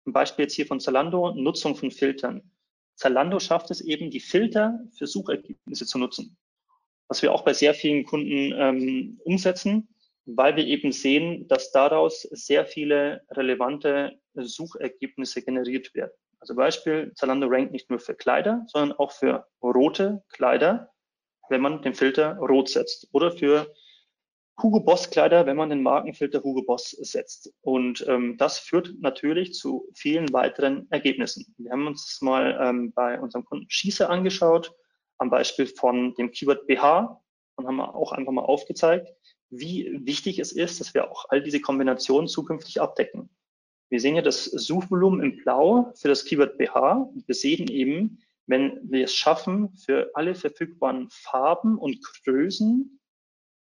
Ein Beispiel jetzt hier von Zalando, Nutzung von Filtern. Zalando schafft es eben, die Filter für Suchergebnisse zu nutzen. Was wir auch bei sehr vielen Kunden ähm, umsetzen, weil wir eben sehen, dass daraus sehr viele relevante Suchergebnisse generiert werden. Also Beispiel, Zalando rankt nicht nur für Kleider, sondern auch für rote Kleider, wenn man den Filter rot setzt oder für Hugo Boss Kleider, wenn man den Markenfilter Hugo Boss setzt. Und ähm, das führt natürlich zu vielen weiteren Ergebnissen. Wir haben uns das mal ähm, bei unserem Kunden Schieße angeschaut, am Beispiel von dem Keyword BH und haben auch einfach mal aufgezeigt, wie wichtig es ist, dass wir auch all diese Kombinationen zukünftig abdecken. Wir sehen ja das Suchvolumen im Blau für das Keyword BH. Wir sehen eben, wenn wir es schaffen, für alle verfügbaren Farben und Größen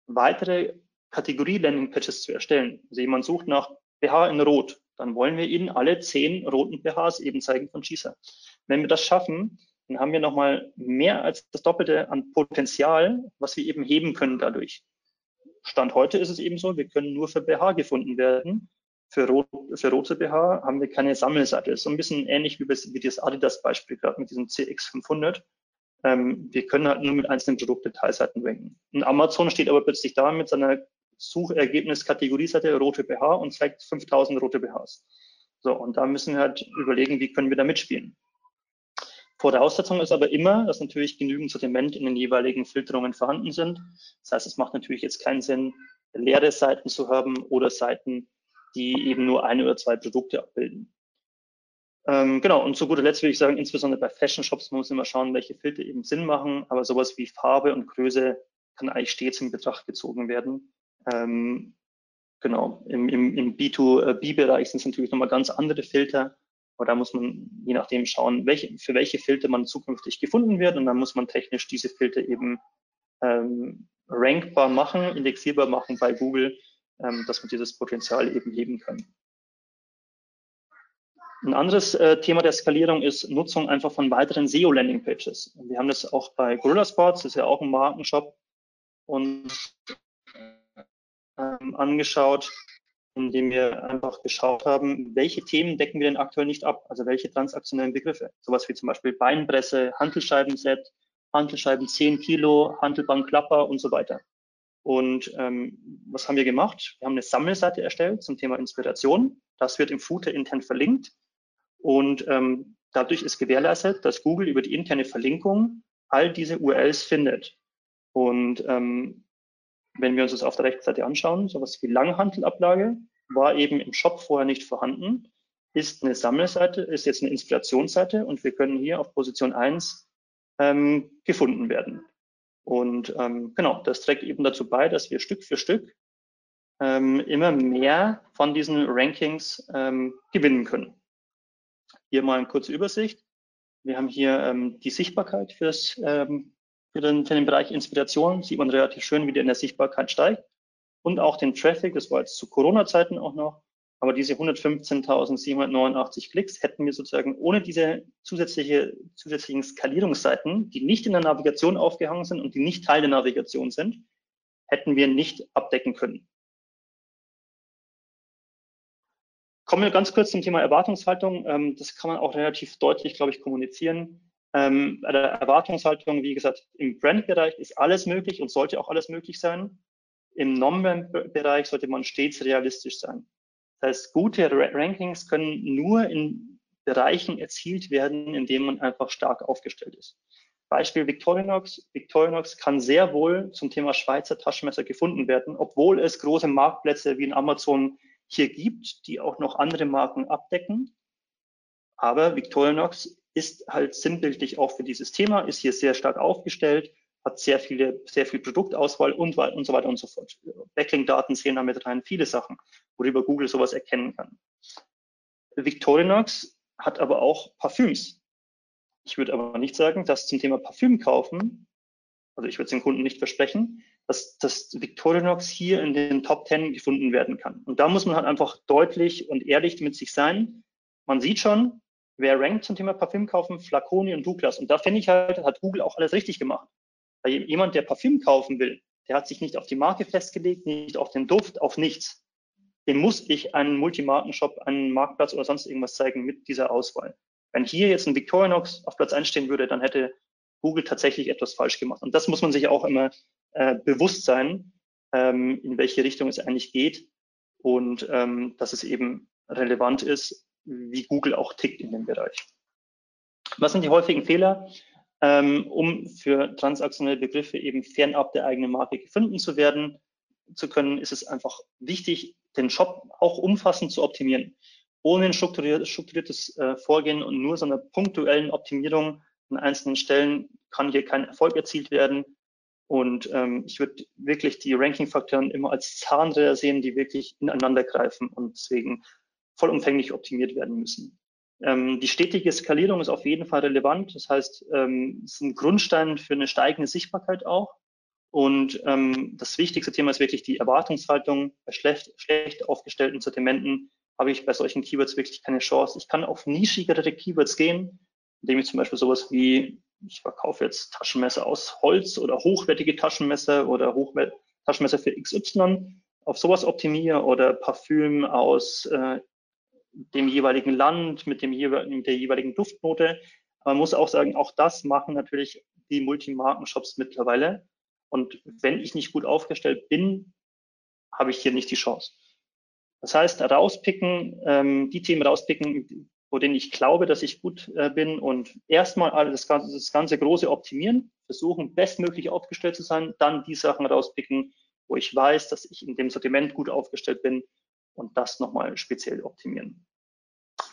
weitere Kategorie-Landing-Pages zu erstellen. Also jemand sucht nach BH in Rot, dann wollen wir Ihnen alle zehn roten BHs eben zeigen von Schießer. Wenn wir das schaffen, dann haben wir nochmal mehr als das Doppelte an Potenzial, was wir eben heben können dadurch. Stand heute ist es eben so, wir können nur für BH gefunden werden. Für, rot, für rote BH haben wir keine Sammelseite. So ein bisschen ähnlich wie, wie das Adidas-Beispiel gerade mit diesem CX500. Ähm, wir können halt nur mit einzelnen Produktdetailseiten ranken. Und Amazon steht aber plötzlich da mit seiner Suchergebnis-Kategorieseite rote BH und zeigt 5000 rote BHs. So, und da müssen wir halt überlegen, wie können wir da mitspielen. Voraussetzung ist aber immer, dass natürlich genügend Sortiment in den jeweiligen Filterungen vorhanden sind. Das heißt, es macht natürlich jetzt keinen Sinn, leere Seiten zu haben oder Seiten, die eben nur ein oder zwei Produkte abbilden. Ähm, genau, und zu guter Letzt würde ich sagen, insbesondere bei Fashion Shops muss man immer schauen, welche Filter eben Sinn machen, aber sowas wie Farbe und Größe kann eigentlich stets in Betracht gezogen werden. Ähm, genau, im, im, im B2B-Bereich sind es natürlich nochmal ganz andere Filter, aber da muss man je nachdem schauen, welche, für welche Filter man zukünftig gefunden wird und dann muss man technisch diese Filter eben ähm, rankbar machen, indexierbar machen bei Google, ähm, dass man dieses Potenzial eben heben kann. Ein anderes äh, Thema der Skalierung ist Nutzung einfach von weiteren SEO-Landing-Pages. Wir haben das auch bei Gorilla Sports, das ist ja auch ein Markenshop, und ähm, angeschaut, indem wir einfach geschaut haben, welche Themen decken wir denn aktuell nicht ab, also welche transaktionellen Begriffe. Sowas wie zum Beispiel Beinpresse, Hantelscheibenset, Hantelscheiben 10 Kilo, Hantelbankklapper und so weiter. Und ähm, was haben wir gemacht? Wir haben eine Sammelseite erstellt zum Thema Inspiration. Das wird im Footer intern verlinkt. Und ähm, dadurch ist gewährleistet, dass Google über die interne Verlinkung all diese URLs findet. Und ähm, wenn wir uns das auf der rechten Seite anschauen, sowas wie Langhandelablage war eben im Shop vorher nicht vorhanden, ist eine Sammelseite, ist jetzt eine Inspirationsseite und wir können hier auf Position 1 ähm, gefunden werden. Und ähm, genau, das trägt eben dazu bei, dass wir Stück für Stück ähm, immer mehr von diesen Rankings ähm, gewinnen können. Hier mal eine kurze Übersicht. Wir haben hier ähm, die Sichtbarkeit fürs, ähm, für, den, für den Bereich Inspiration. Sieht man relativ schön, wie der in der Sichtbarkeit steigt. Und auch den Traffic, das war jetzt zu Corona-Zeiten auch noch. Aber diese 115.789 Klicks hätten wir sozusagen ohne diese zusätzliche, zusätzlichen Skalierungsseiten, die nicht in der Navigation aufgehangen sind und die nicht Teil der Navigation sind, hätten wir nicht abdecken können. Kommen wir ganz kurz zum Thema Erwartungshaltung. Ähm, das kann man auch relativ deutlich, glaube ich, kommunizieren. Ähm, bei der Erwartungshaltung, wie gesagt, im Brand-Bereich ist alles möglich und sollte auch alles möglich sein. Im Non-Brand-Bereich sollte man stets realistisch sein. Das heißt, gute Rankings können nur in Bereichen erzielt werden, in denen man einfach stark aufgestellt ist. Beispiel Victorinox. Victorinox kann sehr wohl zum Thema Schweizer Taschenmesser gefunden werden, obwohl es große Marktplätze wie in Amazon hier gibt, die auch noch andere Marken abdecken. Aber Victorinox ist halt sinnbildlich auch für dieses Thema, ist hier sehr stark aufgestellt, hat sehr viele, sehr viel Produktauswahl und, und so weiter und so fort. Backlink-Daten sehen damit rein, viele Sachen, worüber Google sowas erkennen kann. Victorinox hat aber auch Parfüms. Ich würde aber nicht sagen, dass zum Thema Parfüm kaufen, also ich würde es den Kunden nicht versprechen, dass, dass Victorinox hier in den Top 10 gefunden werden kann. Und da muss man halt einfach deutlich und ehrlich mit sich sein. Man sieht schon, wer rankt zum Thema Parfüm kaufen, Flaconi und Douglas. Und da finde ich halt, hat Google auch alles richtig gemacht. Weil jemand, der Parfüm kaufen will, der hat sich nicht auf die Marke festgelegt, nicht auf den Duft, auf nichts. Dem muss ich einen Multimarkenshop, einen Marktplatz oder sonst irgendwas zeigen mit dieser Auswahl. Wenn hier jetzt ein Victorinox auf Platz 1 stehen würde, dann hätte Google tatsächlich etwas falsch gemacht. Und das muss man sich auch immer äh, bewusst sein, ähm, in welche Richtung es eigentlich geht und ähm, dass es eben relevant ist, wie Google auch tickt in dem Bereich. Was sind die häufigen Fehler? ähm, um für transaktionelle Begriffe eben fernab der eigenen Marke gefunden zu werden zu können, ist es einfach wichtig, den Shop auch umfassend zu optimieren. Ohne ein strukturiertes, strukturiertes äh, Vorgehen und nur so einer punktuellen Optimierung an einzelnen Stellen kann hier kein Erfolg erzielt werden. Und ähm, ich würde wirklich die Ranking-Faktoren immer als Zahnräder sehen, die wirklich ineinander greifen und deswegen vollumfänglich optimiert werden müssen. Ähm, die stetige Skalierung ist auf jeden Fall relevant. Das heißt, ähm, es ist ein Grundstein für eine steigende Sichtbarkeit auch. Und ähm, das wichtigste Thema ist wirklich die Erwartungshaltung. Bei schlecht, schlecht aufgestellten Sortimenten habe ich bei solchen Keywords wirklich keine Chance. Ich kann auf nischigere Keywords gehen, indem ich zum Beispiel sowas wie, ich verkaufe jetzt Taschenmesser aus Holz oder hochwertige Taschenmesser oder Hochwert Taschenmesser für XY, auf sowas optimiere oder Parfüm aus äh, dem jeweiligen Land, mit, dem mit der jeweiligen Duftnote. Man muss auch sagen, auch das machen natürlich die Multimarken-Shops mittlerweile. Und wenn ich nicht gut aufgestellt bin, habe ich hier nicht die Chance. Das heißt, rauspicken, ähm, die Themen rauspicken, wo denen ich glaube, dass ich gut äh, bin und erstmal alles das ganze, das ganze große optimieren, versuchen bestmöglich aufgestellt zu sein, dann die Sachen rauspicken, wo ich weiß, dass ich in dem Sortiment gut aufgestellt bin und das nochmal speziell optimieren.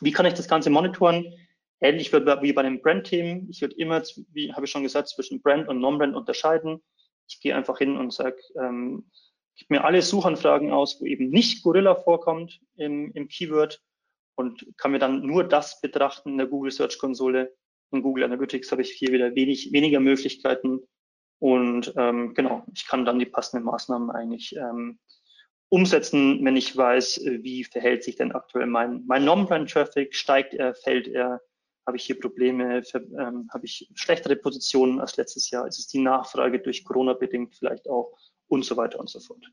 Wie kann ich das Ganze monitoren? Ähnlich wie bei dem Brand-Team. Ich würde immer, wie habe ich schon gesagt, zwischen Brand und Non-Brand unterscheiden. Ich gehe einfach hin und sage, ähm, gib mir alle Suchanfragen aus, wo eben nicht Gorilla vorkommt im, im Keyword und kann mir dann nur das betrachten in der Google Search Konsole. In Google Analytics habe ich hier wieder wenig, weniger Möglichkeiten und ähm, genau, ich kann dann die passenden Maßnahmen eigentlich ähm, umsetzen, wenn ich weiß, äh, wie verhält sich denn aktuell mein, mein Non-Brand-Traffic, steigt er, fällt er, habe ich hier Probleme, ähm, habe ich schlechtere Positionen als letztes Jahr, ist es die Nachfrage durch Corona bedingt vielleicht auch und so weiter und so fort.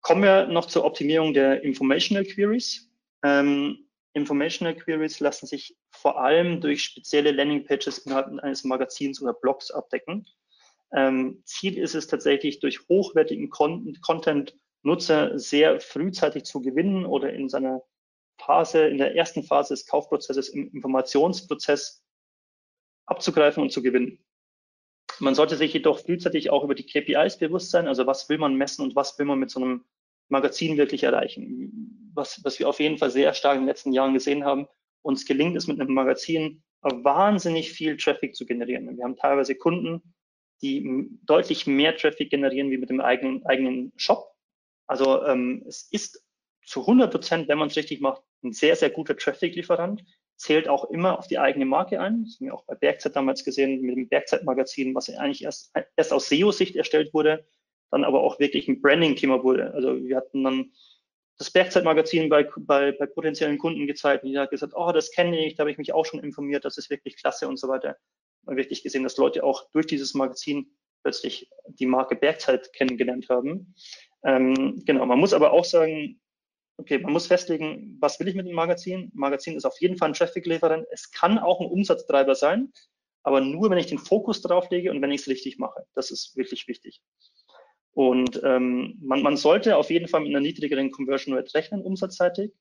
Kommen wir noch zur Optimierung der Informational Queries. Ähm, Informational Queries lassen sich vor allem durch spezielle Landingpages innerhalb eines Magazins oder Blogs abdecken. Ähm, Ziel ist es tatsächlich, durch hochwertigen Content Nutzer sehr frühzeitig zu gewinnen oder in seiner Phase, in der ersten Phase des Kaufprozesses im Informationsprozess abzugreifen und zu gewinnen. Man sollte sich jedoch frühzeitig auch über die KPIs bewusst sein, also was will man messen und was will man mit so einem Magazin wirklich erreichen. Was, was wir auf jeden Fall sehr stark in den letzten Jahren gesehen haben, uns gelingt es mit einem Magazin wahnsinnig viel Traffic zu generieren. Wir haben teilweise Kunden, die deutlich mehr Traffic generieren wie mit dem eigenen, eigenen Shop. Also ähm, es ist zu 100 Prozent, wenn man es richtig macht, ein sehr, sehr guter Traffic-Lieferant, zählt auch immer auf die eigene Marke ein. Das haben wir auch bei Bergzeit damals gesehen, mit dem Bergzeit-Magazin, was eigentlich erst, erst aus SEO-Sicht erstellt wurde, dann aber auch wirklich ein Branding-Thema wurde. Also wir hatten dann das Bergzeit-Magazin bei, bei, bei potenziellen Kunden gezeigt und die hat gesagt, oh, das kenne ich, da habe ich mich auch schon informiert, das ist wirklich klasse und so weiter wirklich gesehen, dass Leute auch durch dieses Magazin plötzlich die Marke Bergzeit kennengelernt haben. Ähm, genau, man muss aber auch sagen, okay, man muss festlegen, was will ich mit dem Magazin? Magazin ist auf jeden Fall ein Traffic-Lieferant. Es kann auch ein Umsatztreiber sein, aber nur, wenn ich den Fokus drauf lege und wenn ich es richtig mache. Das ist wirklich wichtig. Und ähm, man, man sollte auf jeden Fall mit einer niedrigeren Conversion Rate rechnen, umsatzseitig.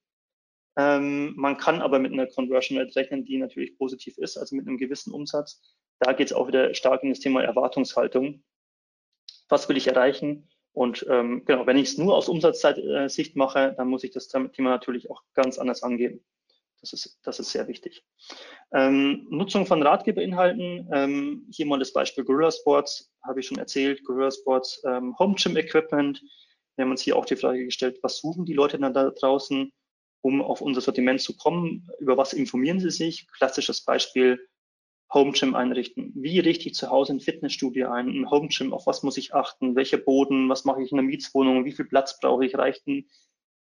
Ähm, man kann aber mit einer Conversion Rate rechnen, die natürlich positiv ist, also mit einem gewissen Umsatz. Da geht es auch wieder stark in das Thema Erwartungshaltung. Was will ich erreichen? Und ähm, genau, wenn ich es nur aus Umsatzsicht mache, dann muss ich das Thema natürlich auch ganz anders angehen. Das ist, das ist sehr wichtig. Ähm, Nutzung von Ratgeberinhalten. Ähm, hier mal das Beispiel Gorilla Sports, habe ich schon erzählt. Gorilla Sports ähm, Home Gym Equipment. Wir haben uns hier auch die Frage gestellt, was suchen die Leute da draußen, um auf unser Sortiment zu kommen? Über was informieren sie sich? Klassisches Beispiel, Home Gym einrichten. Wie richte ich zu Hause ein Fitnessstudio ein? Ein Home Gym, auf was muss ich achten? Welcher Boden? Was mache ich in einer Mietswohnung? Wie viel Platz brauche ich? Reichen,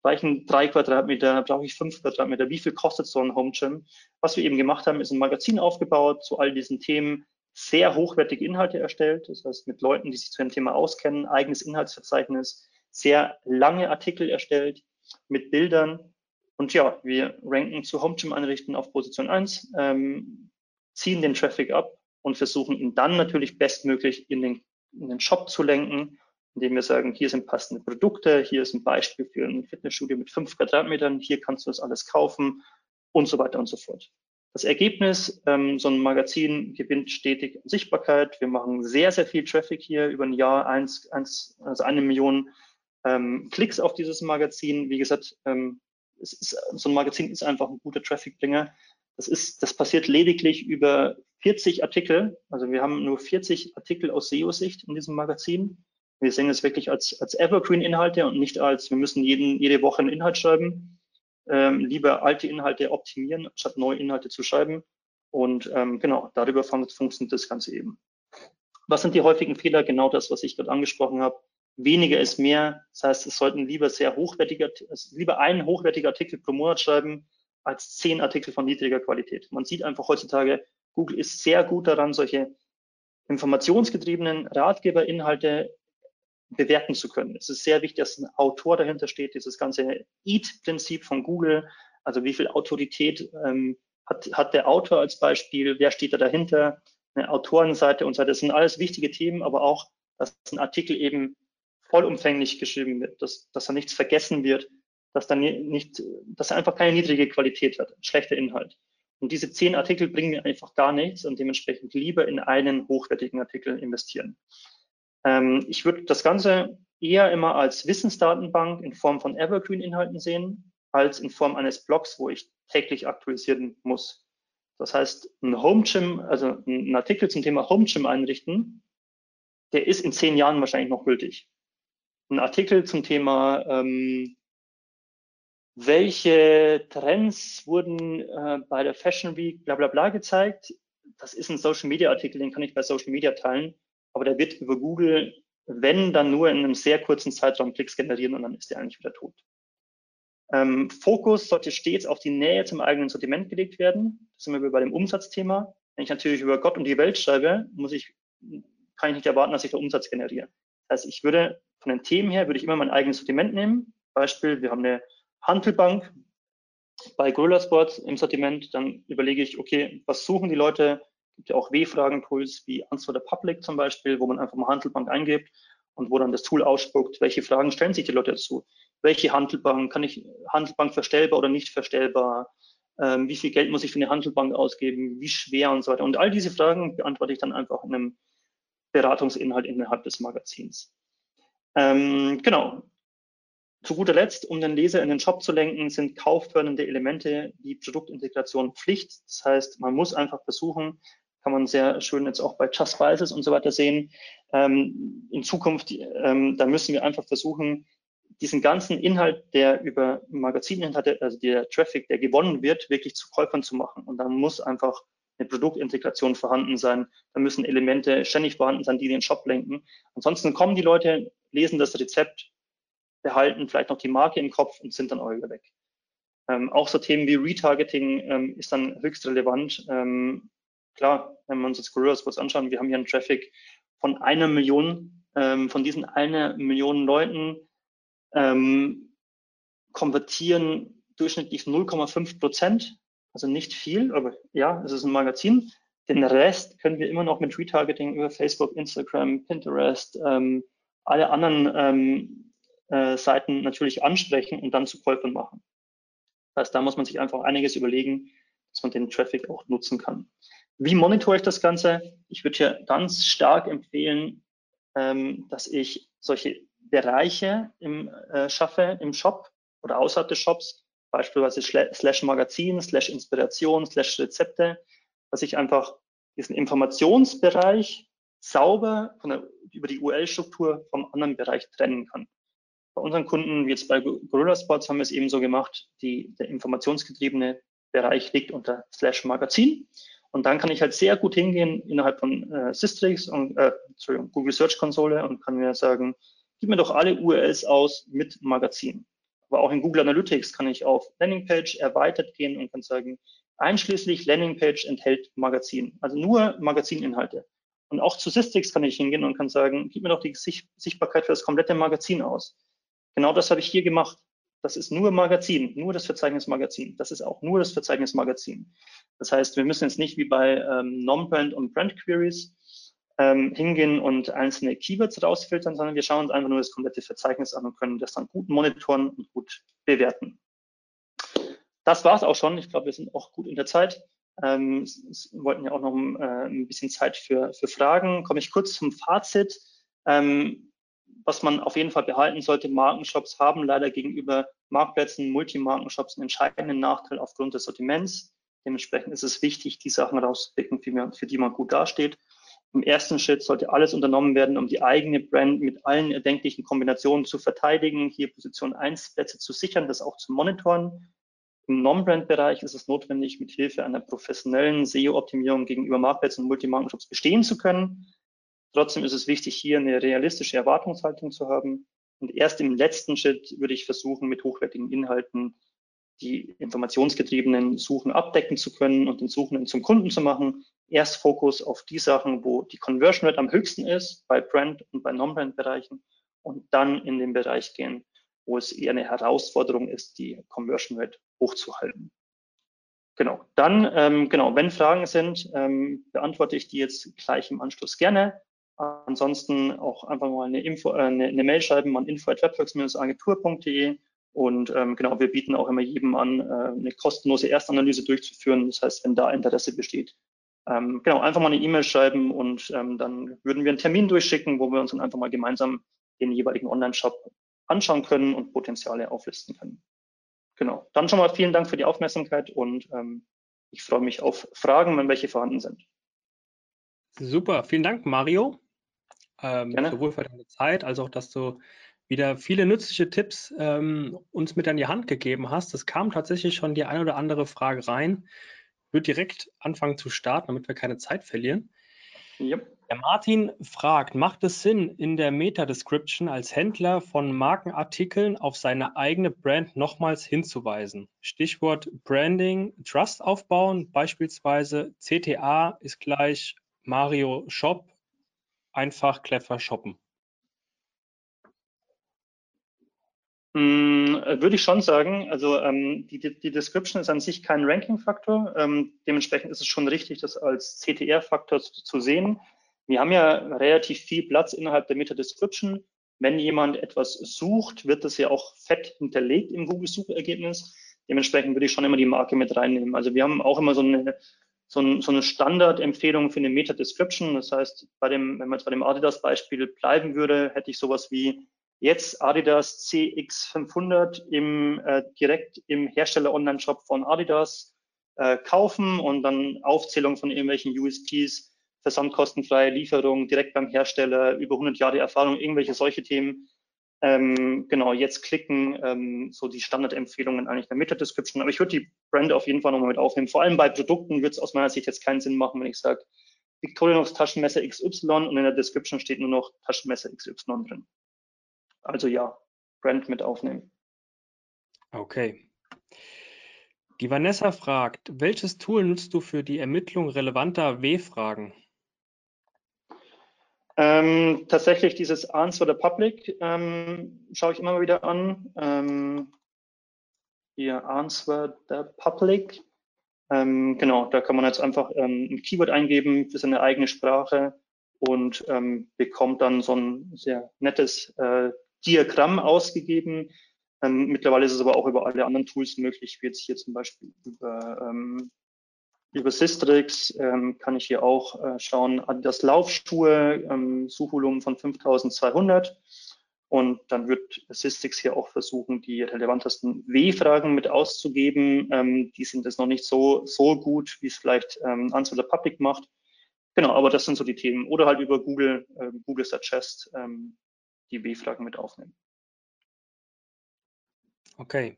reichen drei Quadratmeter? Brauche ich fünf Quadratmeter? Wie viel kostet so ein Home Gym? Was wir eben gemacht haben, ist ein Magazin aufgebaut zu all diesen Themen, sehr hochwertige Inhalte erstellt. Das heißt, mit Leuten, die sich zu dem Thema auskennen, eigenes Inhaltsverzeichnis, sehr lange Artikel erstellt mit Bildern. Und ja, wir ranken zu Home Gym einrichten auf Position 1. Ähm, ziehen den Traffic ab und versuchen ihn dann natürlich bestmöglich in den, in den Shop zu lenken, indem wir sagen, hier sind passende Produkte, hier ist ein Beispiel für ein Fitnessstudio mit fünf Quadratmetern, hier kannst du das alles kaufen und so weiter und so fort. Das Ergebnis, ähm, so ein Magazin gewinnt stetig Sichtbarkeit. Wir machen sehr, sehr viel Traffic hier über ein Jahr, eins, eins, also eine Million ähm, Klicks auf dieses Magazin. Wie gesagt, ähm, ist, so ein Magazin ist einfach ein guter Traffic-Bringer. Das ist, das passiert lediglich über 40 Artikel. Also wir haben nur 40 Artikel aus SEO-Sicht in diesem Magazin. Wir sehen es wirklich als, als Evergreen-Inhalte und nicht als, wir müssen jeden, jede Woche einen Inhalt schreiben. Ähm, lieber alte Inhalte optimieren, statt neue Inhalte zu schreiben. Und ähm, genau, darüber funktioniert das Ganze eben. Was sind die häufigen Fehler? Genau das, was ich gerade angesprochen habe. Weniger ist mehr. Das heißt, es sollten lieber sehr hochwertige, lieber einen hochwertiger Artikel pro Monat schreiben, als zehn Artikel von niedriger Qualität. Man sieht einfach heutzutage, Google ist sehr gut daran, solche informationsgetriebenen Ratgeberinhalte bewerten zu können. Es ist sehr wichtig, dass ein Autor dahinter steht, dieses ganze EAT-Prinzip von Google, also wie viel Autorität ähm, hat, hat der Autor als Beispiel, wer steht da dahinter, eine Autorenseite und so weiter. Das sind alles wichtige Themen, aber auch, dass ein Artikel eben vollumfänglich geschrieben wird, dass, dass da nichts vergessen wird, dass dann nicht, dass einfach keine niedrige Qualität hat, schlechter Inhalt. Und diese zehn Artikel bringen mir einfach gar nichts und dementsprechend lieber in einen hochwertigen Artikel investieren. Ähm, ich würde das Ganze eher immer als Wissensdatenbank in Form von Evergreen-Inhalten sehen, als in Form eines Blogs, wo ich täglich aktualisieren muss. Das heißt, ein Home Gym, also ein Artikel zum Thema Home Gym einrichten, der ist in zehn Jahren wahrscheinlich noch gültig. Ein Artikel zum Thema ähm, welche Trends wurden äh, bei der Fashion Week bla bla bla gezeigt. Das ist ein Social Media Artikel, den kann ich bei Social Media teilen, aber der wird über Google, wenn dann nur in einem sehr kurzen Zeitraum Klicks generieren und dann ist der eigentlich wieder tot. Ähm, Fokus sollte stets auf die Nähe zum eigenen Sortiment gelegt werden. Das sind wir bei dem Umsatzthema. Wenn ich natürlich über Gott und die Welt schreibe, muss ich, kann ich nicht erwarten, dass ich da Umsatz generiere. Das heißt, ich würde von den Themen her, würde ich immer mein eigenes Sortiment nehmen. Beispiel, wir haben eine Handelbank bei Gorilla Sports im Sortiment, dann überlege ich, okay, was suchen die Leute? Es gibt ja auch W-Fragen-Tools wie Answer the Public zum Beispiel, wo man einfach mal Handelbank eingibt und wo dann das Tool ausspuckt, welche Fragen stellen sich die Leute dazu? Welche Handelbank? Kann ich Handelbank verstellbar oder nicht verstellbar? Ähm, wie viel Geld muss ich für eine Handelbank ausgeben? Wie schwer und so weiter? Und all diese Fragen beantworte ich dann einfach in einem Beratungsinhalt innerhalb des Magazins. Ähm, genau. Zu guter Letzt, um den Leser in den Shop zu lenken, sind kauffördernde Elemente wie Produktintegration Pflicht. Das heißt, man muss einfach versuchen, kann man sehr schön jetzt auch bei Just Spices und so weiter sehen. Ähm, in Zukunft, ähm, da müssen wir einfach versuchen, diesen ganzen Inhalt, der über Magazininhalte, also der Traffic, der gewonnen wird, wirklich zu Käufern zu machen. Und da muss einfach eine Produktintegration vorhanden sein. Da müssen Elemente ständig vorhanden sein, die den Shop lenken. Ansonsten kommen die Leute, lesen das Rezept, behalten vielleicht noch die Marke im Kopf und sind dann auch wieder weg. Ähm, auch so Themen wie Retargeting ähm, ist dann höchst relevant. Ähm, klar, wenn wir uns jetzt Gorilla Sports anschauen, wir haben hier einen Traffic von einer Million. Ähm, von diesen einer Million Leuten ähm, konvertieren durchschnittlich 0,5 Prozent. Also nicht viel, aber ja, es ist ein Magazin. Den Rest können wir immer noch mit Retargeting über Facebook, Instagram, Pinterest, ähm, alle anderen äh, Seiten natürlich ansprechen und dann zu Käufern machen. Das heißt, da muss man sich einfach einiges überlegen, dass man den Traffic auch nutzen kann. Wie monitore ich das Ganze? Ich würde hier ganz stark empfehlen, ähm, dass ich solche Bereiche im, äh, schaffe im Shop oder außerhalb des Shops, beispielsweise slash Magazin, slash Inspiration, slash Rezepte, dass ich einfach diesen Informationsbereich sauber von der, über die URL-Struktur vom anderen Bereich trennen kann. Bei unseren Kunden, wie jetzt bei Gorilla Sports, haben wir es eben so gemacht, die, der informationsgetriebene Bereich liegt unter slash Magazin. Und dann kann ich halt sehr gut hingehen innerhalb von äh, Systrix und äh, Google Search Konsole und kann mir sagen, gib mir doch alle URLs aus mit Magazin. Aber auch in Google Analytics kann ich auf Landingpage erweitert gehen und kann sagen, einschließlich Landingpage enthält Magazin, also nur Magazininhalte. Und auch zu Systrix kann ich hingehen und kann sagen, gib mir doch die Sichtbarkeit für das komplette Magazin aus. Genau das habe ich hier gemacht. Das ist nur Magazin, nur das Verzeichnis Magazin. Das ist auch nur das Verzeichnis Magazin. Das heißt, wir müssen jetzt nicht wie bei ähm, Non-Brand und Brand Queries ähm, hingehen und einzelne Keywords rausfiltern, sondern wir schauen uns einfach nur das komplette Verzeichnis an und können das dann gut monitoren und gut bewerten. Das war es auch schon. Ich glaube, wir sind auch gut in der Zeit. Ähm, wollten ja auch noch äh, ein bisschen Zeit für, für Fragen. Komme ich kurz zum Fazit. Ähm, was man auf jeden Fall behalten sollte, Markenshops haben leider gegenüber Marktplätzen, Multimarkenshops einen entscheidenden Nachteil aufgrund des Sortiments. Dementsprechend ist es wichtig, die Sachen rauszupicken, für die man gut dasteht. Im ersten Schritt sollte alles unternommen werden, um die eigene Brand mit allen erdenklichen Kombinationen zu verteidigen, hier Position 1 Plätze zu sichern, das auch zu monitoren. Im Non-Brand-Bereich ist es notwendig, mit Hilfe einer professionellen SEO-Optimierung gegenüber Marktplätzen und Multimarkenshops bestehen zu können. Trotzdem ist es wichtig, hier eine realistische Erwartungshaltung zu haben. Und erst im letzten Schritt würde ich versuchen, mit hochwertigen Inhalten die informationsgetriebenen Suchen abdecken zu können und den Suchenden zum Kunden zu machen. Erst Fokus auf die Sachen, wo die Conversion Rate am höchsten ist, bei Brand und bei Non-Brand-Bereichen und dann in den Bereich gehen, wo es eher eine Herausforderung ist, die Conversion Rate hochzuhalten. Genau, dann, ähm, genau, wenn Fragen sind, ähm, beantworte ich die jetzt gleich im Anschluss gerne. Ansonsten auch einfach mal eine, Info, äh, eine, eine Mail schreiben an info.webworks-agentur.de und ähm, genau, wir bieten auch immer jedem an, äh, eine kostenlose Erstanalyse durchzuführen. Das heißt, wenn da Interesse besteht, ähm, genau, einfach mal eine E-Mail schreiben und ähm, dann würden wir einen Termin durchschicken, wo wir uns dann einfach mal gemeinsam den jeweiligen Online-Shop anschauen können und Potenziale auflisten können. Genau, dann schon mal vielen Dank für die Aufmerksamkeit und ähm, ich freue mich auf Fragen, wenn welche vorhanden sind. Super, vielen Dank, Mario. Ähm, sowohl für deine Zeit als auch, dass du wieder viele nützliche Tipps ähm, uns mit an die Hand gegeben hast. Es kam tatsächlich schon die eine oder andere Frage rein. Ich würde direkt anfangen zu starten, damit wir keine Zeit verlieren. Yep. Der Martin fragt, macht es Sinn, in der Meta-Description als Händler von Markenartikeln auf seine eigene Brand nochmals hinzuweisen? Stichwort Branding, Trust aufbauen, beispielsweise CTA ist gleich Mario Shop, einfach clever shoppen. Mm, würde ich schon sagen. Also ähm, die, die Description ist an sich kein Ranking-Faktor. Ähm, dementsprechend ist es schon richtig, das als CTR-Faktor zu, zu, sehen. Wir haben ja relativ viel Platz innerhalb der Meta-Description. Wenn jemand etwas sucht, wird das ja auch fett hinterlegt im Google-Suchergebnis. Dementsprechend würde ich schon immer die Marke mit reinnehmen. Also wir haben auch immer so eine, so, ein, so eine Standardempfehlung für eine Meta-Description. Das heißt, bei dem, wenn man jetzt bei dem Adidas-Beispiel bleiben würde, hätte ich sowas wie jetzt Adidas CX500 im, äh, direkt im Hersteller-Online-Shop von Adidas äh, kaufen und dann Aufzählung von irgendwelchen USPs, versandkostenfreie Lieferung direkt beim Hersteller, über 100 Jahre Erfahrung, irgendwelche solche Themen. Ähm, genau, jetzt klicken, ähm, so die Standardempfehlungen eigentlich in der Meta-Description. Aber ich würde die Brand auf jeden Fall nochmal mit aufnehmen. Vor allem bei Produkten wird es aus meiner Sicht jetzt keinen Sinn machen, wenn ich sage, Victorinox Taschenmesser XY und in der Description steht nur noch Taschenmesser XY drin. Also ja, Brand mit aufnehmen. Okay. Die Vanessa fragt, welches Tool nutzt du für die Ermittlung relevanter W-Fragen? Ähm, tatsächlich dieses Answer the Public ähm, schaue ich immer wieder an. Ähm, hier Answer the Public. Ähm, genau, da kann man jetzt einfach ähm, ein Keyword eingeben für seine eigene Sprache und ähm, bekommt dann so ein sehr nettes äh, Diagramm ausgegeben, mittlerweile ist es aber auch über alle anderen Tools möglich, wie jetzt hier zum Beispiel über, über Systrix ähm, kann ich hier auch äh, schauen, Adidas Laufschuhe, ähm, Suchvolumen von 5200 und dann wird Systrix hier auch versuchen, die relevantesten W-Fragen mit auszugeben. Ähm, die sind jetzt noch nicht so, so gut, wie es vielleicht ähm, Answer the Public macht. Genau, aber das sind so die Themen. Oder halt über Google, äh, Google Suggest ähm, die W-Fragen mit aufnehmen. Okay.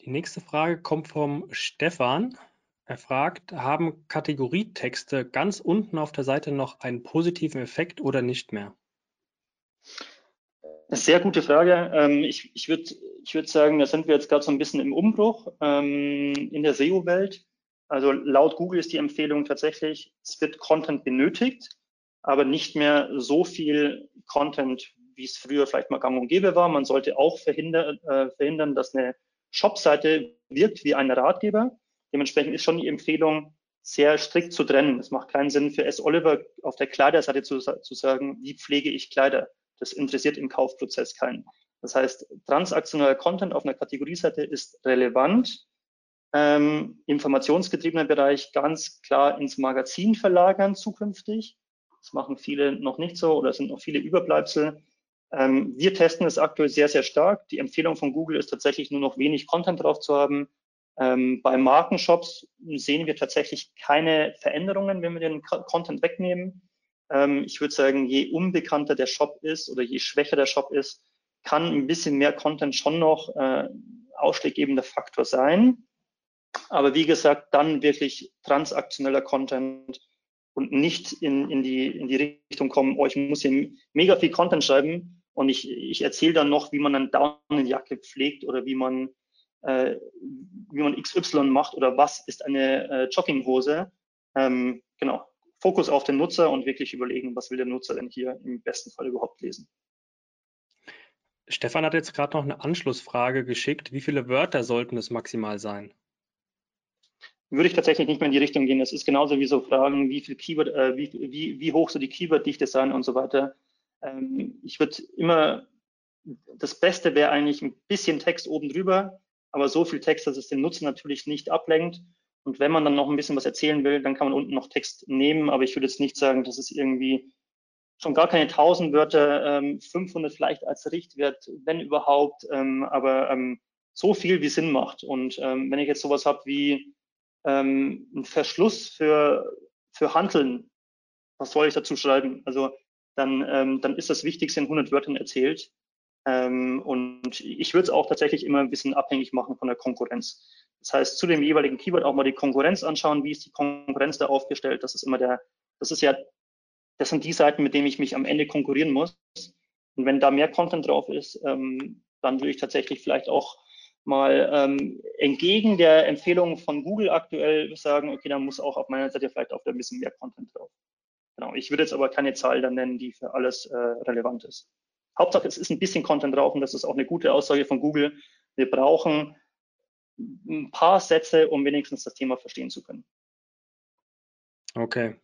Die nächste Frage kommt vom Stefan. Er fragt, haben Kategorietexte ganz unten auf der Seite noch einen positiven Effekt oder nicht mehr? Sehr gute Frage. Ähm, ich ich würde ich würd sagen, da sind wir jetzt gerade so ein bisschen im Umbruch ähm, in der SEO-Welt. Also laut Google ist die Empfehlung tatsächlich, es wird Content benötigt, aber nicht mehr so viel Content, wie es früher vielleicht mal gang und gäbe war. Man sollte auch verhindern, äh, verhindern dass eine Shop-Seite wirkt wie ein Ratgeber. Dementsprechend ist schon die Empfehlung, sehr strikt zu trennen. Es macht keinen Sinn für S. Oliver auf der Kleiderseite zu, zu sagen, wie pflege ich Kleider. Das interessiert im Kaufprozess keinen. Das heißt, transaktioneller Content auf einer Kategorieseite ist relevant, ähm, informationsgetriebener Bereich ganz klar ins Magazin verlagern zukünftig. Das machen viele noch nicht so oder sind noch viele Überbleibsel. Ähm, wir testen es aktuell sehr, sehr stark. Die Empfehlung von Google ist tatsächlich nur noch wenig Content drauf zu haben. Ähm, bei Markenshops sehen wir tatsächlich keine Veränderungen, wenn wir den Content wegnehmen. Ähm, ich würde sagen, je unbekannter der Shop ist oder je schwächer der Shop ist, kann ein bisschen mehr Content schon noch äh, ausschlaggebender Faktor sein. Aber wie gesagt, dann wirklich transaktioneller Content und nicht in, in, die, in die Richtung kommen, oh, ich muss hier mega viel Content schreiben und ich, ich erzähle dann noch, wie man eine Daunenjacke pflegt oder wie man, äh, wie man XY macht oder was ist eine äh, Jogginghose. Ähm, genau, Fokus auf den Nutzer und wirklich überlegen, was will der Nutzer denn hier im besten Fall überhaupt lesen. Stefan hat jetzt gerade noch eine Anschlussfrage geschickt. Wie viele Wörter sollten es maximal sein? würde ich tatsächlich nicht mehr in die Richtung gehen. Das ist genauso wie so Fragen, wie viel Keyword, äh, wie, wie, wie hoch so die Keyworddichte sein und so weiter. Ähm, ich würde immer, das Beste wäre eigentlich ein bisschen Text oben drüber, aber so viel Text, dass es den Nutzer natürlich nicht ablenkt. Und wenn man dann noch ein bisschen was erzählen will, dann kann man unten noch Text nehmen, aber ich würde jetzt nicht sagen, dass es irgendwie schon gar keine 1000 Wörter, ähm, 500 vielleicht als Richtwert, wenn überhaupt, ähm, aber ähm, so viel wie Sinn macht. Und ähm, wenn ich jetzt sowas habe wie ähm, ein Verschluss für, für Handeln, was soll ich dazu schreiben? Also dann, ähm, dann ist das Wichtigste in 100 Wörtern erzählt. Ähm, und ich würde es auch tatsächlich immer ein bisschen abhängig machen von der Konkurrenz. Das heißt, zu dem jeweiligen Keyword auch mal die Konkurrenz anschauen. Wie ist die Konkurrenz da aufgestellt? Das ist immer der, das ist ja, das sind die Seiten, mit denen ich mich am Ende konkurrieren muss. Und wenn da mehr Content drauf ist, ähm, dann würde ich tatsächlich vielleicht auch mal ähm, entgegen der Empfehlung von Google aktuell sagen, okay, dann muss auch auf meiner Seite vielleicht auch ein bisschen mehr Content drauf. Genau, ich würde jetzt aber keine Zahl dann nennen, die für alles äh, relevant ist. Hauptsache, es ist ein bisschen Content drauf und das ist auch eine gute Aussage von Google. Wir brauchen ein paar Sätze, um wenigstens das Thema verstehen zu können. Okay.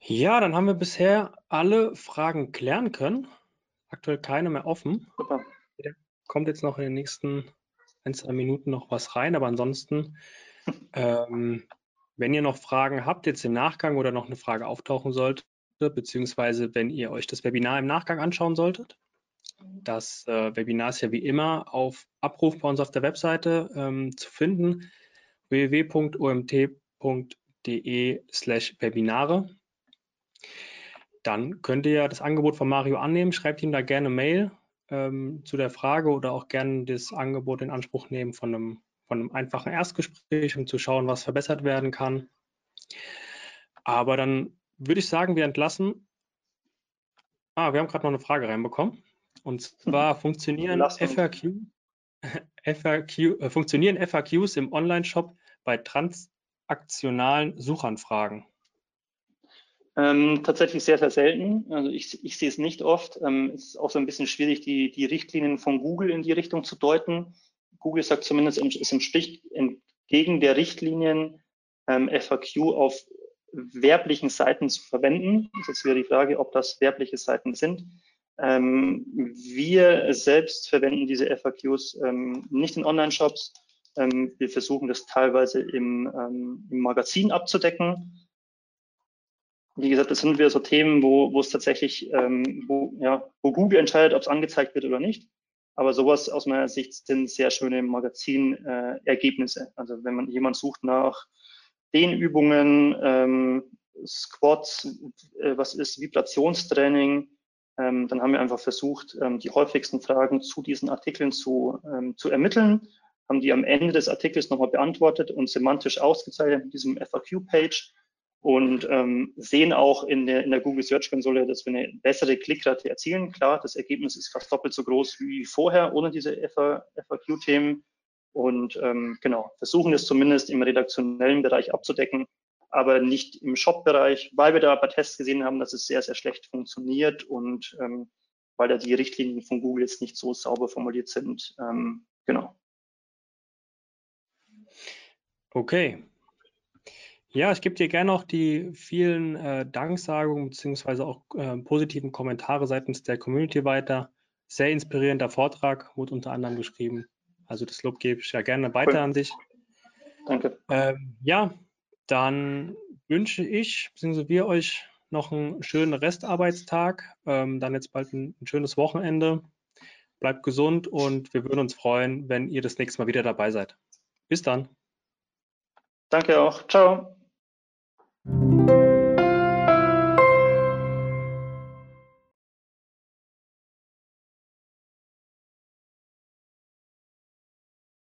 Ja, dann haben wir bisher alle Fragen klären können. Aktuell keine mehr offen. Super kommt jetzt noch in den nächsten ein, zwei Minuten noch was rein, aber ansonsten, ähm, wenn ihr noch Fragen habt, jetzt im Nachgang oder noch eine Frage auftauchen sollte, beziehungsweise wenn ihr euch das Webinar im Nachgang anschauen solltet, das äh, Webinar ist ja wie immer auf Abruf bei uns auf der Webseite ähm, zu finden, www.omt.de slash Webinare. Dann könnt ihr das Angebot von Mario annehmen, schreibt ihm da gerne Mail ähm, zu der Frage oder auch gerne das Angebot in Anspruch nehmen von einem, von einem einfachen Erstgespräch, um zu schauen, was verbessert werden kann. Aber dann würde ich sagen, wir entlassen. Ah, wir haben gerade noch eine Frage reinbekommen. Und zwar funktionieren FAQ, FAQ, äh, funktionieren FAQs im Online-Shop bei transaktionalen Suchanfragen? Ähm, tatsächlich sehr, sehr selten. Also ich, ich sehe es nicht oft. Ähm, es ist auch so ein bisschen schwierig, die, die Richtlinien von Google in die Richtung zu deuten. Google sagt zumindest, es entspricht entgegen der Richtlinien ähm, FAQ auf werblichen Seiten zu verwenden. Das ist jetzt wieder die Frage, ob das werbliche Seiten sind. Ähm, wir selbst verwenden diese FAQs ähm, nicht in Online-Shops. Ähm, wir versuchen das teilweise im, ähm, im Magazin abzudecken. Wie gesagt, das sind wieder so Themen, wo, wo es tatsächlich, ähm, wo, ja, wo Google entscheidet, ob es angezeigt wird oder nicht. Aber sowas aus meiner Sicht sind sehr schöne Magazin-Ergebnisse. Äh, also wenn man jemand sucht nach den Übungen, ähm, Squats, äh, was ist Vibrationstraining, ähm, dann haben wir einfach versucht, ähm, die häufigsten Fragen zu diesen Artikeln zu, ähm, zu ermitteln, haben die am Ende des Artikels nochmal beantwortet und semantisch ausgezeichnet mit diesem FAQ-Page und ähm, sehen auch in der, in der Google Search Konsole, dass wir eine bessere Klickrate erzielen. Klar, das Ergebnis ist fast doppelt so groß wie vorher ohne diese FAQ-Themen und ähm, genau, versuchen es zumindest im redaktionellen Bereich abzudecken, aber nicht im Shop-Bereich, weil wir da bei Tests gesehen haben, dass es sehr, sehr schlecht funktioniert und ähm, weil da die Richtlinien von Google jetzt nicht so sauber formuliert sind. Ähm, genau. Okay, ja, ich gebe dir gerne noch die vielen äh, Danksagungen beziehungsweise auch äh, positiven Kommentare seitens der Community weiter. Sehr inspirierender Vortrag, wurde unter anderem geschrieben. Also das Lob gebe ich ja gerne weiter cool. an dich. Danke. Ähm, ja, dann wünsche ich, beziehungsweise wir euch noch einen schönen Restarbeitstag, ähm, dann jetzt bald ein, ein schönes Wochenende. Bleibt gesund und wir würden uns freuen, wenn ihr das nächste Mal wieder dabei seid. Bis dann. Danke auch. Ciao.